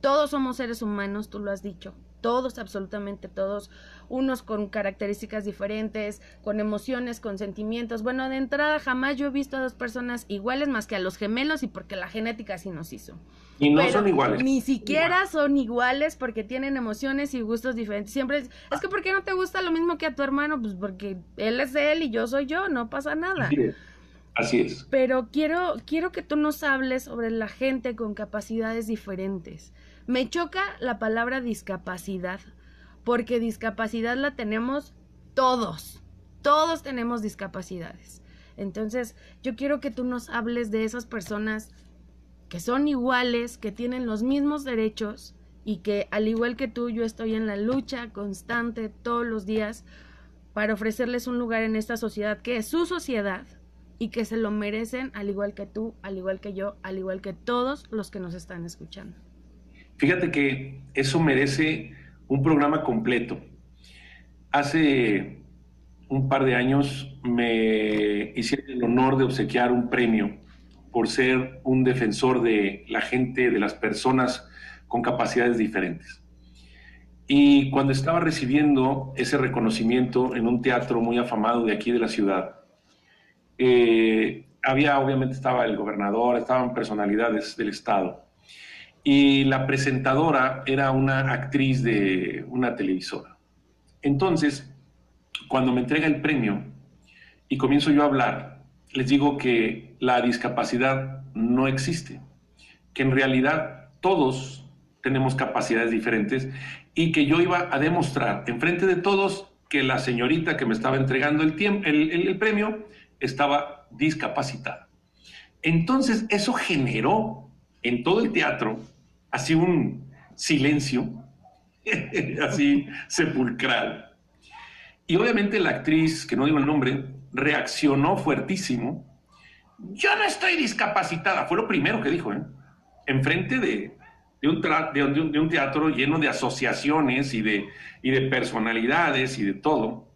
Speaker 1: Todos somos seres humanos, tú lo has dicho. Todos, absolutamente todos, unos con características diferentes, con emociones, con sentimientos. Bueno, de entrada jamás yo he visto a dos personas iguales más que a los gemelos y porque la genética así nos hizo.
Speaker 2: Y no son iguales.
Speaker 1: Ni siquiera son iguales porque tienen emociones y gustos diferentes. Siempre es, es que ¿por qué no te gusta lo mismo que a tu hermano? Pues porque él es él y yo soy yo, no pasa nada.
Speaker 2: Así es.
Speaker 1: Pero quiero, quiero que tú nos hables sobre la gente con capacidades diferentes. Me choca la palabra discapacidad, porque discapacidad la tenemos todos. Todos tenemos discapacidades. Entonces, yo quiero que tú nos hables de esas personas que son iguales, que tienen los mismos derechos y que al igual que tú, yo estoy en la lucha constante todos los días para ofrecerles un lugar en esta sociedad que es su sociedad y que se lo merecen al igual que tú, al igual que yo, al igual que todos los que nos están escuchando.
Speaker 2: Fíjate que eso merece un programa completo. Hace un par de años me hicieron el honor de obsequiar un premio por ser un defensor de la gente, de las personas con capacidades diferentes. Y cuando estaba recibiendo ese reconocimiento en un teatro muy afamado de aquí de la ciudad, eh, había, obviamente estaba el gobernador, estaban personalidades del Estado. Y la presentadora era una actriz de una televisora. Entonces, cuando me entrega el premio y comienzo yo a hablar, les digo que la discapacidad no existe, que en realidad todos tenemos capacidades diferentes y que yo iba a demostrar enfrente de todos que la señorita que me estaba entregando el, el, el premio estaba discapacitada. Entonces eso generó en todo el teatro así un silencio, (laughs) así sepulcral. Y obviamente la actriz, que no digo el nombre, reaccionó fuertísimo. Yo no estoy discapacitada, fue lo primero que dijo, ¿eh? enfrente de, un teatro lleno de asociaciones y de personalidades y de todo.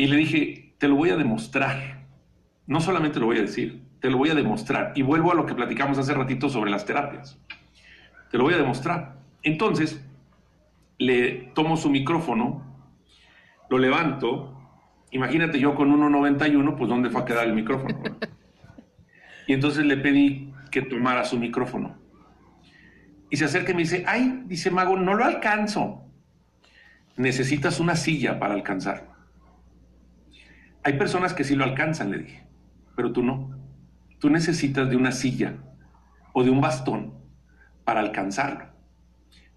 Speaker 2: Y le dije, te lo voy a demostrar. No solamente lo voy a decir, te lo voy a demostrar. Y vuelvo a lo que platicamos hace ratito sobre las terapias. Te lo voy a demostrar. Entonces, le tomo su micrófono, lo levanto. Imagínate yo con 1.91, pues ¿dónde fue a quedar el micrófono? (laughs) Y entonces le pedí que tomara su micrófono. Y se acerca y me dice, ay, dice Mago, no lo alcanzo. Necesitas una silla para alcanzarlo. Hay personas que sí lo alcanzan, le dije, pero tú no. Tú necesitas de una silla o de un bastón para alcanzarlo.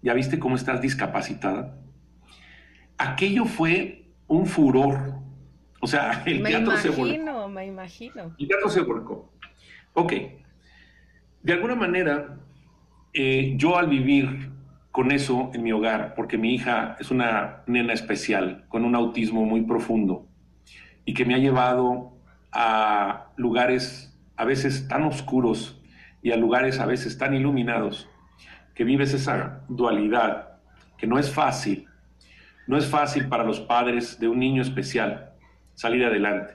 Speaker 2: ¿Ya viste cómo estás discapacitada? Aquello fue un furor. O sea, (laughs) el teatro se volcó.
Speaker 1: Me imagino, me imagino.
Speaker 2: El teatro se volcó. Ok. De alguna manera, eh, yo al vivir con eso en mi hogar, porque mi hija es una nena especial, con un autismo muy profundo, y que me ha llevado a lugares a veces tan oscuros y a lugares a veces tan iluminados, que vives esa dualidad, que no es fácil, no es fácil para los padres de un niño especial salir adelante.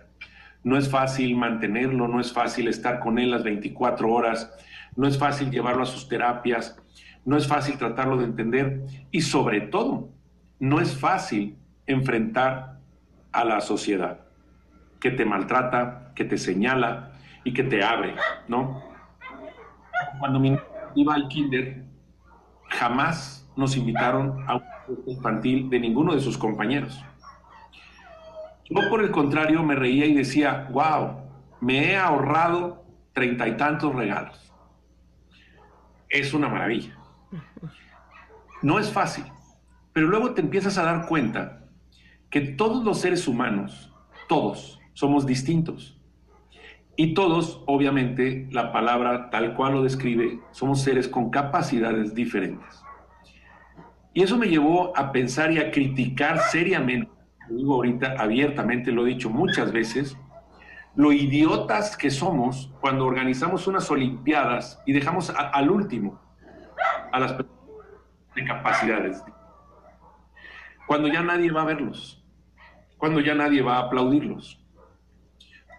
Speaker 2: No es fácil mantenerlo, no es fácil estar con él las 24 horas, no es fácil llevarlo a sus terapias, no es fácil tratarlo de entender y sobre todo, no es fácil enfrentar a la sociedad que te maltrata, que te señala y que te abre, ¿no? Cuando mi iba al kinder, jamás nos invitaron a un infantil de ninguno de sus compañeros. Yo, por el contrario, me reía y decía, wow, me he ahorrado treinta y tantos regalos. Es una maravilla. No es fácil, pero luego te empiezas a dar cuenta que todos los seres humanos, todos, somos distintos. Y todos, obviamente, la palabra tal cual lo describe, somos seres con capacidades diferentes. Y eso me llevó a pensar y a criticar seriamente, lo digo ahorita abiertamente, lo he dicho muchas veces, lo idiotas que somos cuando organizamos unas Olimpiadas y dejamos al último a las personas de capacidades. Cuando ya nadie va a verlos, cuando ya nadie va a aplaudirlos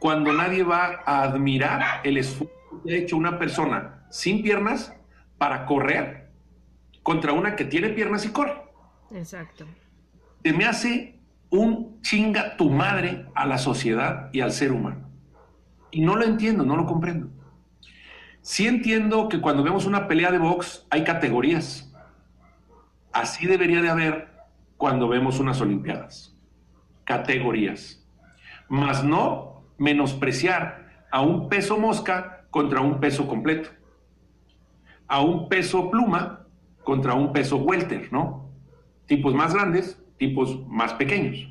Speaker 2: cuando nadie va a admirar el esfuerzo que ha hecho una persona sin piernas para correr contra una que tiene piernas y corre.
Speaker 1: Exacto.
Speaker 2: Se me hace un chinga tu madre a la sociedad y al ser humano. Y no lo entiendo, no lo comprendo. Sí entiendo que cuando vemos una pelea de box hay categorías. Así debería de haber cuando vemos unas Olimpiadas. Categorías. Más no menospreciar a un peso mosca contra un peso completo. A un peso pluma contra un peso welter, ¿no? Tipos más grandes, tipos más pequeños.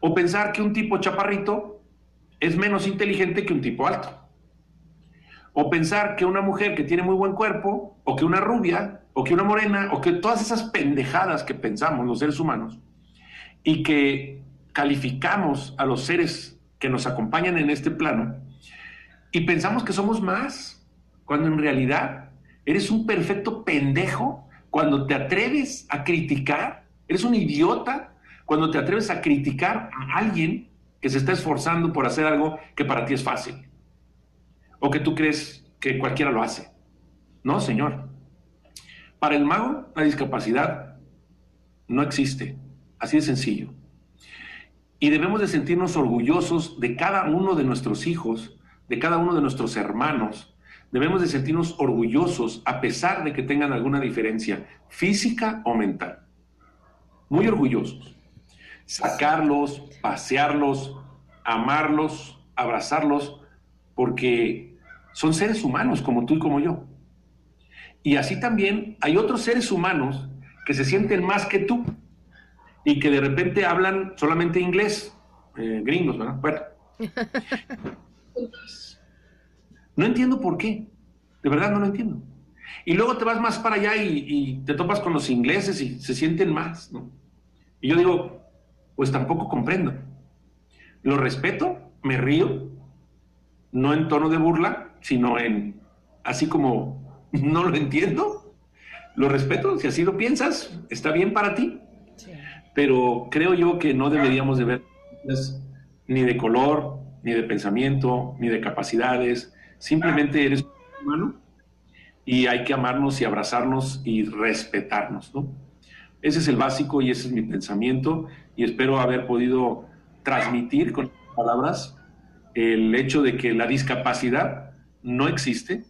Speaker 2: O pensar que un tipo chaparrito es menos inteligente que un tipo alto. O pensar que una mujer que tiene muy buen cuerpo, o que una rubia, o que una morena, o que todas esas pendejadas que pensamos los seres humanos, y que calificamos a los seres que nos acompañan en este plano, y pensamos que somos más, cuando en realidad eres un perfecto pendejo cuando te atreves a criticar, eres un idiota cuando te atreves a criticar a alguien que se está esforzando por hacer algo que para ti es fácil. O que tú crees que cualquiera lo hace. No, señor. Para el mago, la discapacidad no existe. Así de sencillo. Y debemos de sentirnos orgullosos de cada uno de nuestros hijos, de cada uno de nuestros hermanos. Debemos de sentirnos orgullosos a pesar de que tengan alguna diferencia física o mental. Muy orgullosos sacarlos, pasearlos, amarlos, abrazarlos, porque son seres humanos como tú y como yo. Y así también hay otros seres humanos que se sienten más que tú y que de repente hablan solamente inglés, eh, gringos, ¿verdad? Bueno. (laughs) No entiendo por qué, de verdad no lo entiendo. Y luego te vas más para allá y, y te topas con los ingleses y se sienten más, ¿no? Y yo digo, pues tampoco comprendo. Lo respeto, me río, no en tono de burla, sino en así como (laughs) no lo entiendo, lo respeto, si así lo piensas, está bien para ti. Pero creo yo que no deberíamos de ver ni de color, ni de pensamiento, ni de capacidades, simplemente eres humano y hay que amarnos y abrazarnos y respetarnos, ¿no? Ese es el básico y ese es mi pensamiento y espero haber podido transmitir con palabras el hecho de que la discapacidad no existe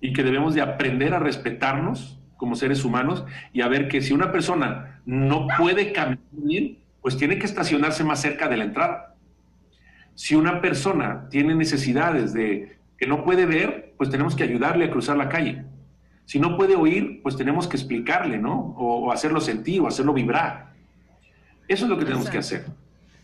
Speaker 2: y que debemos de aprender a respetarnos como seres humanos y a ver que si una persona no puede caminar bien, pues tiene que estacionarse más cerca de la entrada. Si una persona tiene necesidades de que no puede ver, pues tenemos que ayudarle a cruzar la calle. Si no puede oír, pues tenemos que explicarle, ¿no? O, hacerlo sentir o hacerlo vibrar. Eso es lo que tenemos que hacer.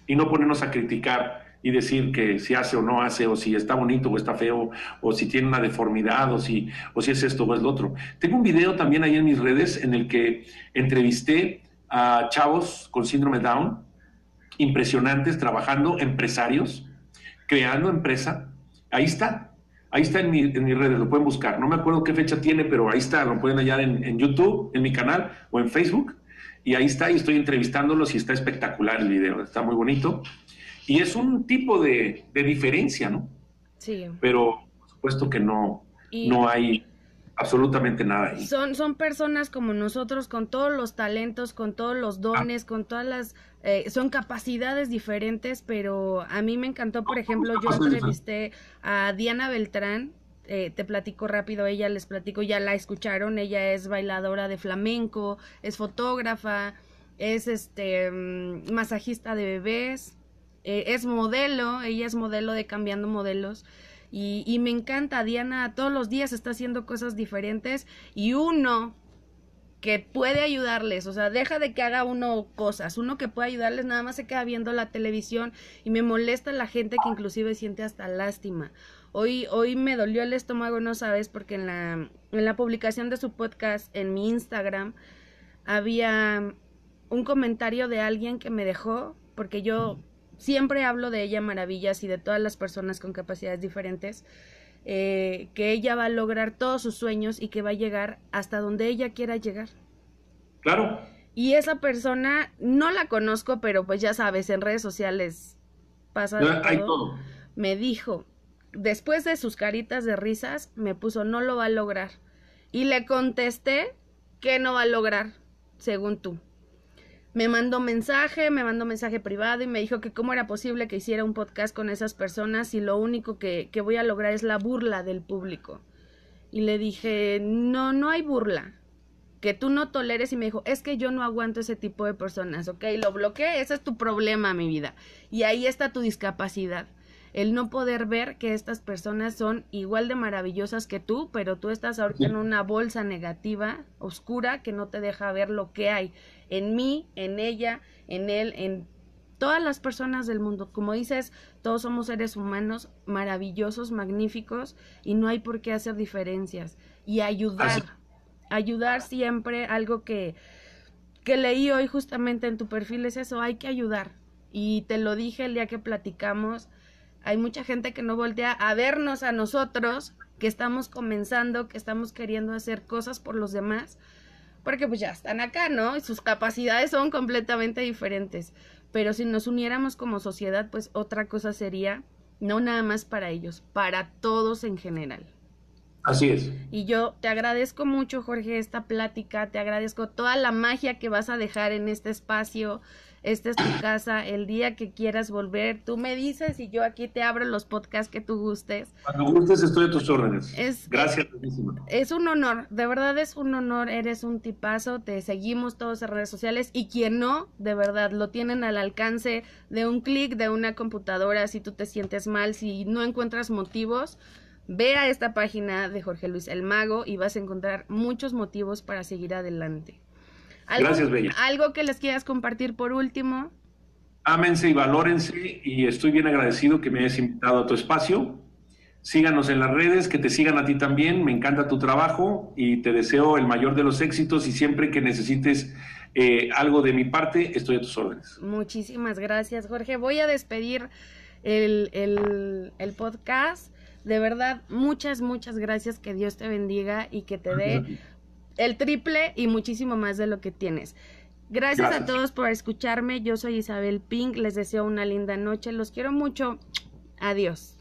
Speaker 2: Y no ponernos a criticar y decir que si hace o no hace, o si está bonito o está feo, o si tiene una deformidad, o si, o si es esto o es lo otro. Tengo un video también ahí en mis redes en el que entrevisté a chavos con síndrome Down, impresionantes, trabajando, empresarios, creando empresa. Ahí está, Ahí está en, mi, en mis redes, lo pueden buscar. No me acuerdo qué fecha tiene, pero ahí está, lo pueden hallar en, YouTube, en mi canal o en Facebook. Y ahí está, y estoy entrevistándolos y está espectacular el video, está muy bonito. Y es un tipo de, diferencia, ¿no? Sí. Pero por supuesto que no, no hay absolutamente nada ahí.
Speaker 1: Son, son personas como nosotros, con todos los talentos, con todos los dones, con todas las... Eh, son capacidades diferentes, pero a mí me encantó, por ejemplo, yo entrevisté a Diana Beltrán, eh, te platico rápido, ella les platico, ya la escucharon, ella es bailadora de flamenco, es fotógrafa, es este mm, masajista de bebés, eh, es modelo, ella es modelo de Cambiando Modelos. Y, me encanta, Diana todos los días está haciendo cosas diferentes y uno que puede ayudarles, o sea, deja de que haga uno cosas, uno que puede ayudarles nada más se queda viendo la televisión y me molesta la gente que inclusive siente hasta lástima. Hoy, hoy me dolió el estómago, no sabes, porque en la, en la publicación de su podcast en mi Instagram había un comentario de alguien que me dejó, porque yo siempre hablo de ella maravillas y de todas las personas con capacidades diferentes, eh, que ella va a lograr todos sus sueños y que va a llegar hasta donde ella quiera llegar.
Speaker 2: Claro.
Speaker 1: Y esa persona no la conozco, pero pues ya sabes, en redes sociales pasa todo. Me dijo, después de sus caritas de risas, me puso, no lo va a lograr. Y le contesté que no va a lograr, según tú. Me mandó mensaje, me mandó mensaje privado y me dijo que cómo era posible que hiciera un podcast con esas personas y lo único que, que voy a lograr es la burla del público. Y le dije, no, no hay burla. Que tú no toleres y me dijo, es que yo no aguanto ese tipo de personas, ¿ok? Lo bloqueé, ese es tu problema, mi vida. Y ahí está tu discapacidad el no poder ver que estas personas son igual de maravillosas que tú, pero tú estás ahorita en una bolsa negativa, oscura, que no te deja ver lo que hay en mí, en ella, en él, en todas las personas del mundo. Como dices, todos somos seres humanos maravillosos, magníficos, y no hay por qué hacer diferencias. Y ayudar, ayudar siempre, algo que, que leí hoy justamente en tu perfil es eso, hay que ayudar. Y te lo dije el día que platicamos, hay mucha gente que no voltea a vernos a nosotros, que estamos comenzando, que estamos queriendo hacer cosas por los demás, porque pues ya están acá, ¿no? Y sus capacidades son completamente diferentes. Pero si nos uniéramos como sociedad, pues otra cosa sería, no nada más para ellos, para todos en general.
Speaker 2: Así es.
Speaker 1: Y yo te agradezco mucho, Jorge, esta plática, te agradezco toda la magia que vas a dejar en este espacio, esta es tu casa, el día que quieras volver, tú me dices y yo aquí te abro los podcasts que tú gustes.
Speaker 2: Cuando gustes estoy a tus órdenes. Es, Gracias.
Speaker 1: Es, un honor, de verdad es un honor, eres un tipazo, te seguimos todos en redes sociales y quien no, de verdad, lo tienen al alcance de un clic de una computadora si tú te sientes mal, si no encuentras motivos. Ve a esta página de Jorge Luis el Mago y vas a encontrar muchos motivos para seguir adelante.
Speaker 2: Gracias, Bella.
Speaker 1: ¿Algo que les quieras compartir por último?
Speaker 2: Ámense y valórense y estoy bien agradecido que me hayas invitado a tu espacio. Síganos en las redes, que te sigan a ti también. Me encanta tu trabajo y te deseo el mayor de los éxitos y siempre que necesites eh, algo de mi parte, estoy a tus órdenes.
Speaker 1: Muchísimas gracias, Jorge. Voy a despedir el, el podcast. De verdad, muchas, muchas gracias. Que Dios te bendiga y que te dé el triple y muchísimo más de lo que tienes. Gracias, a todos por escucharme. Yo soy Isabel Pink. Les deseo una linda noche. Los quiero mucho. Adiós.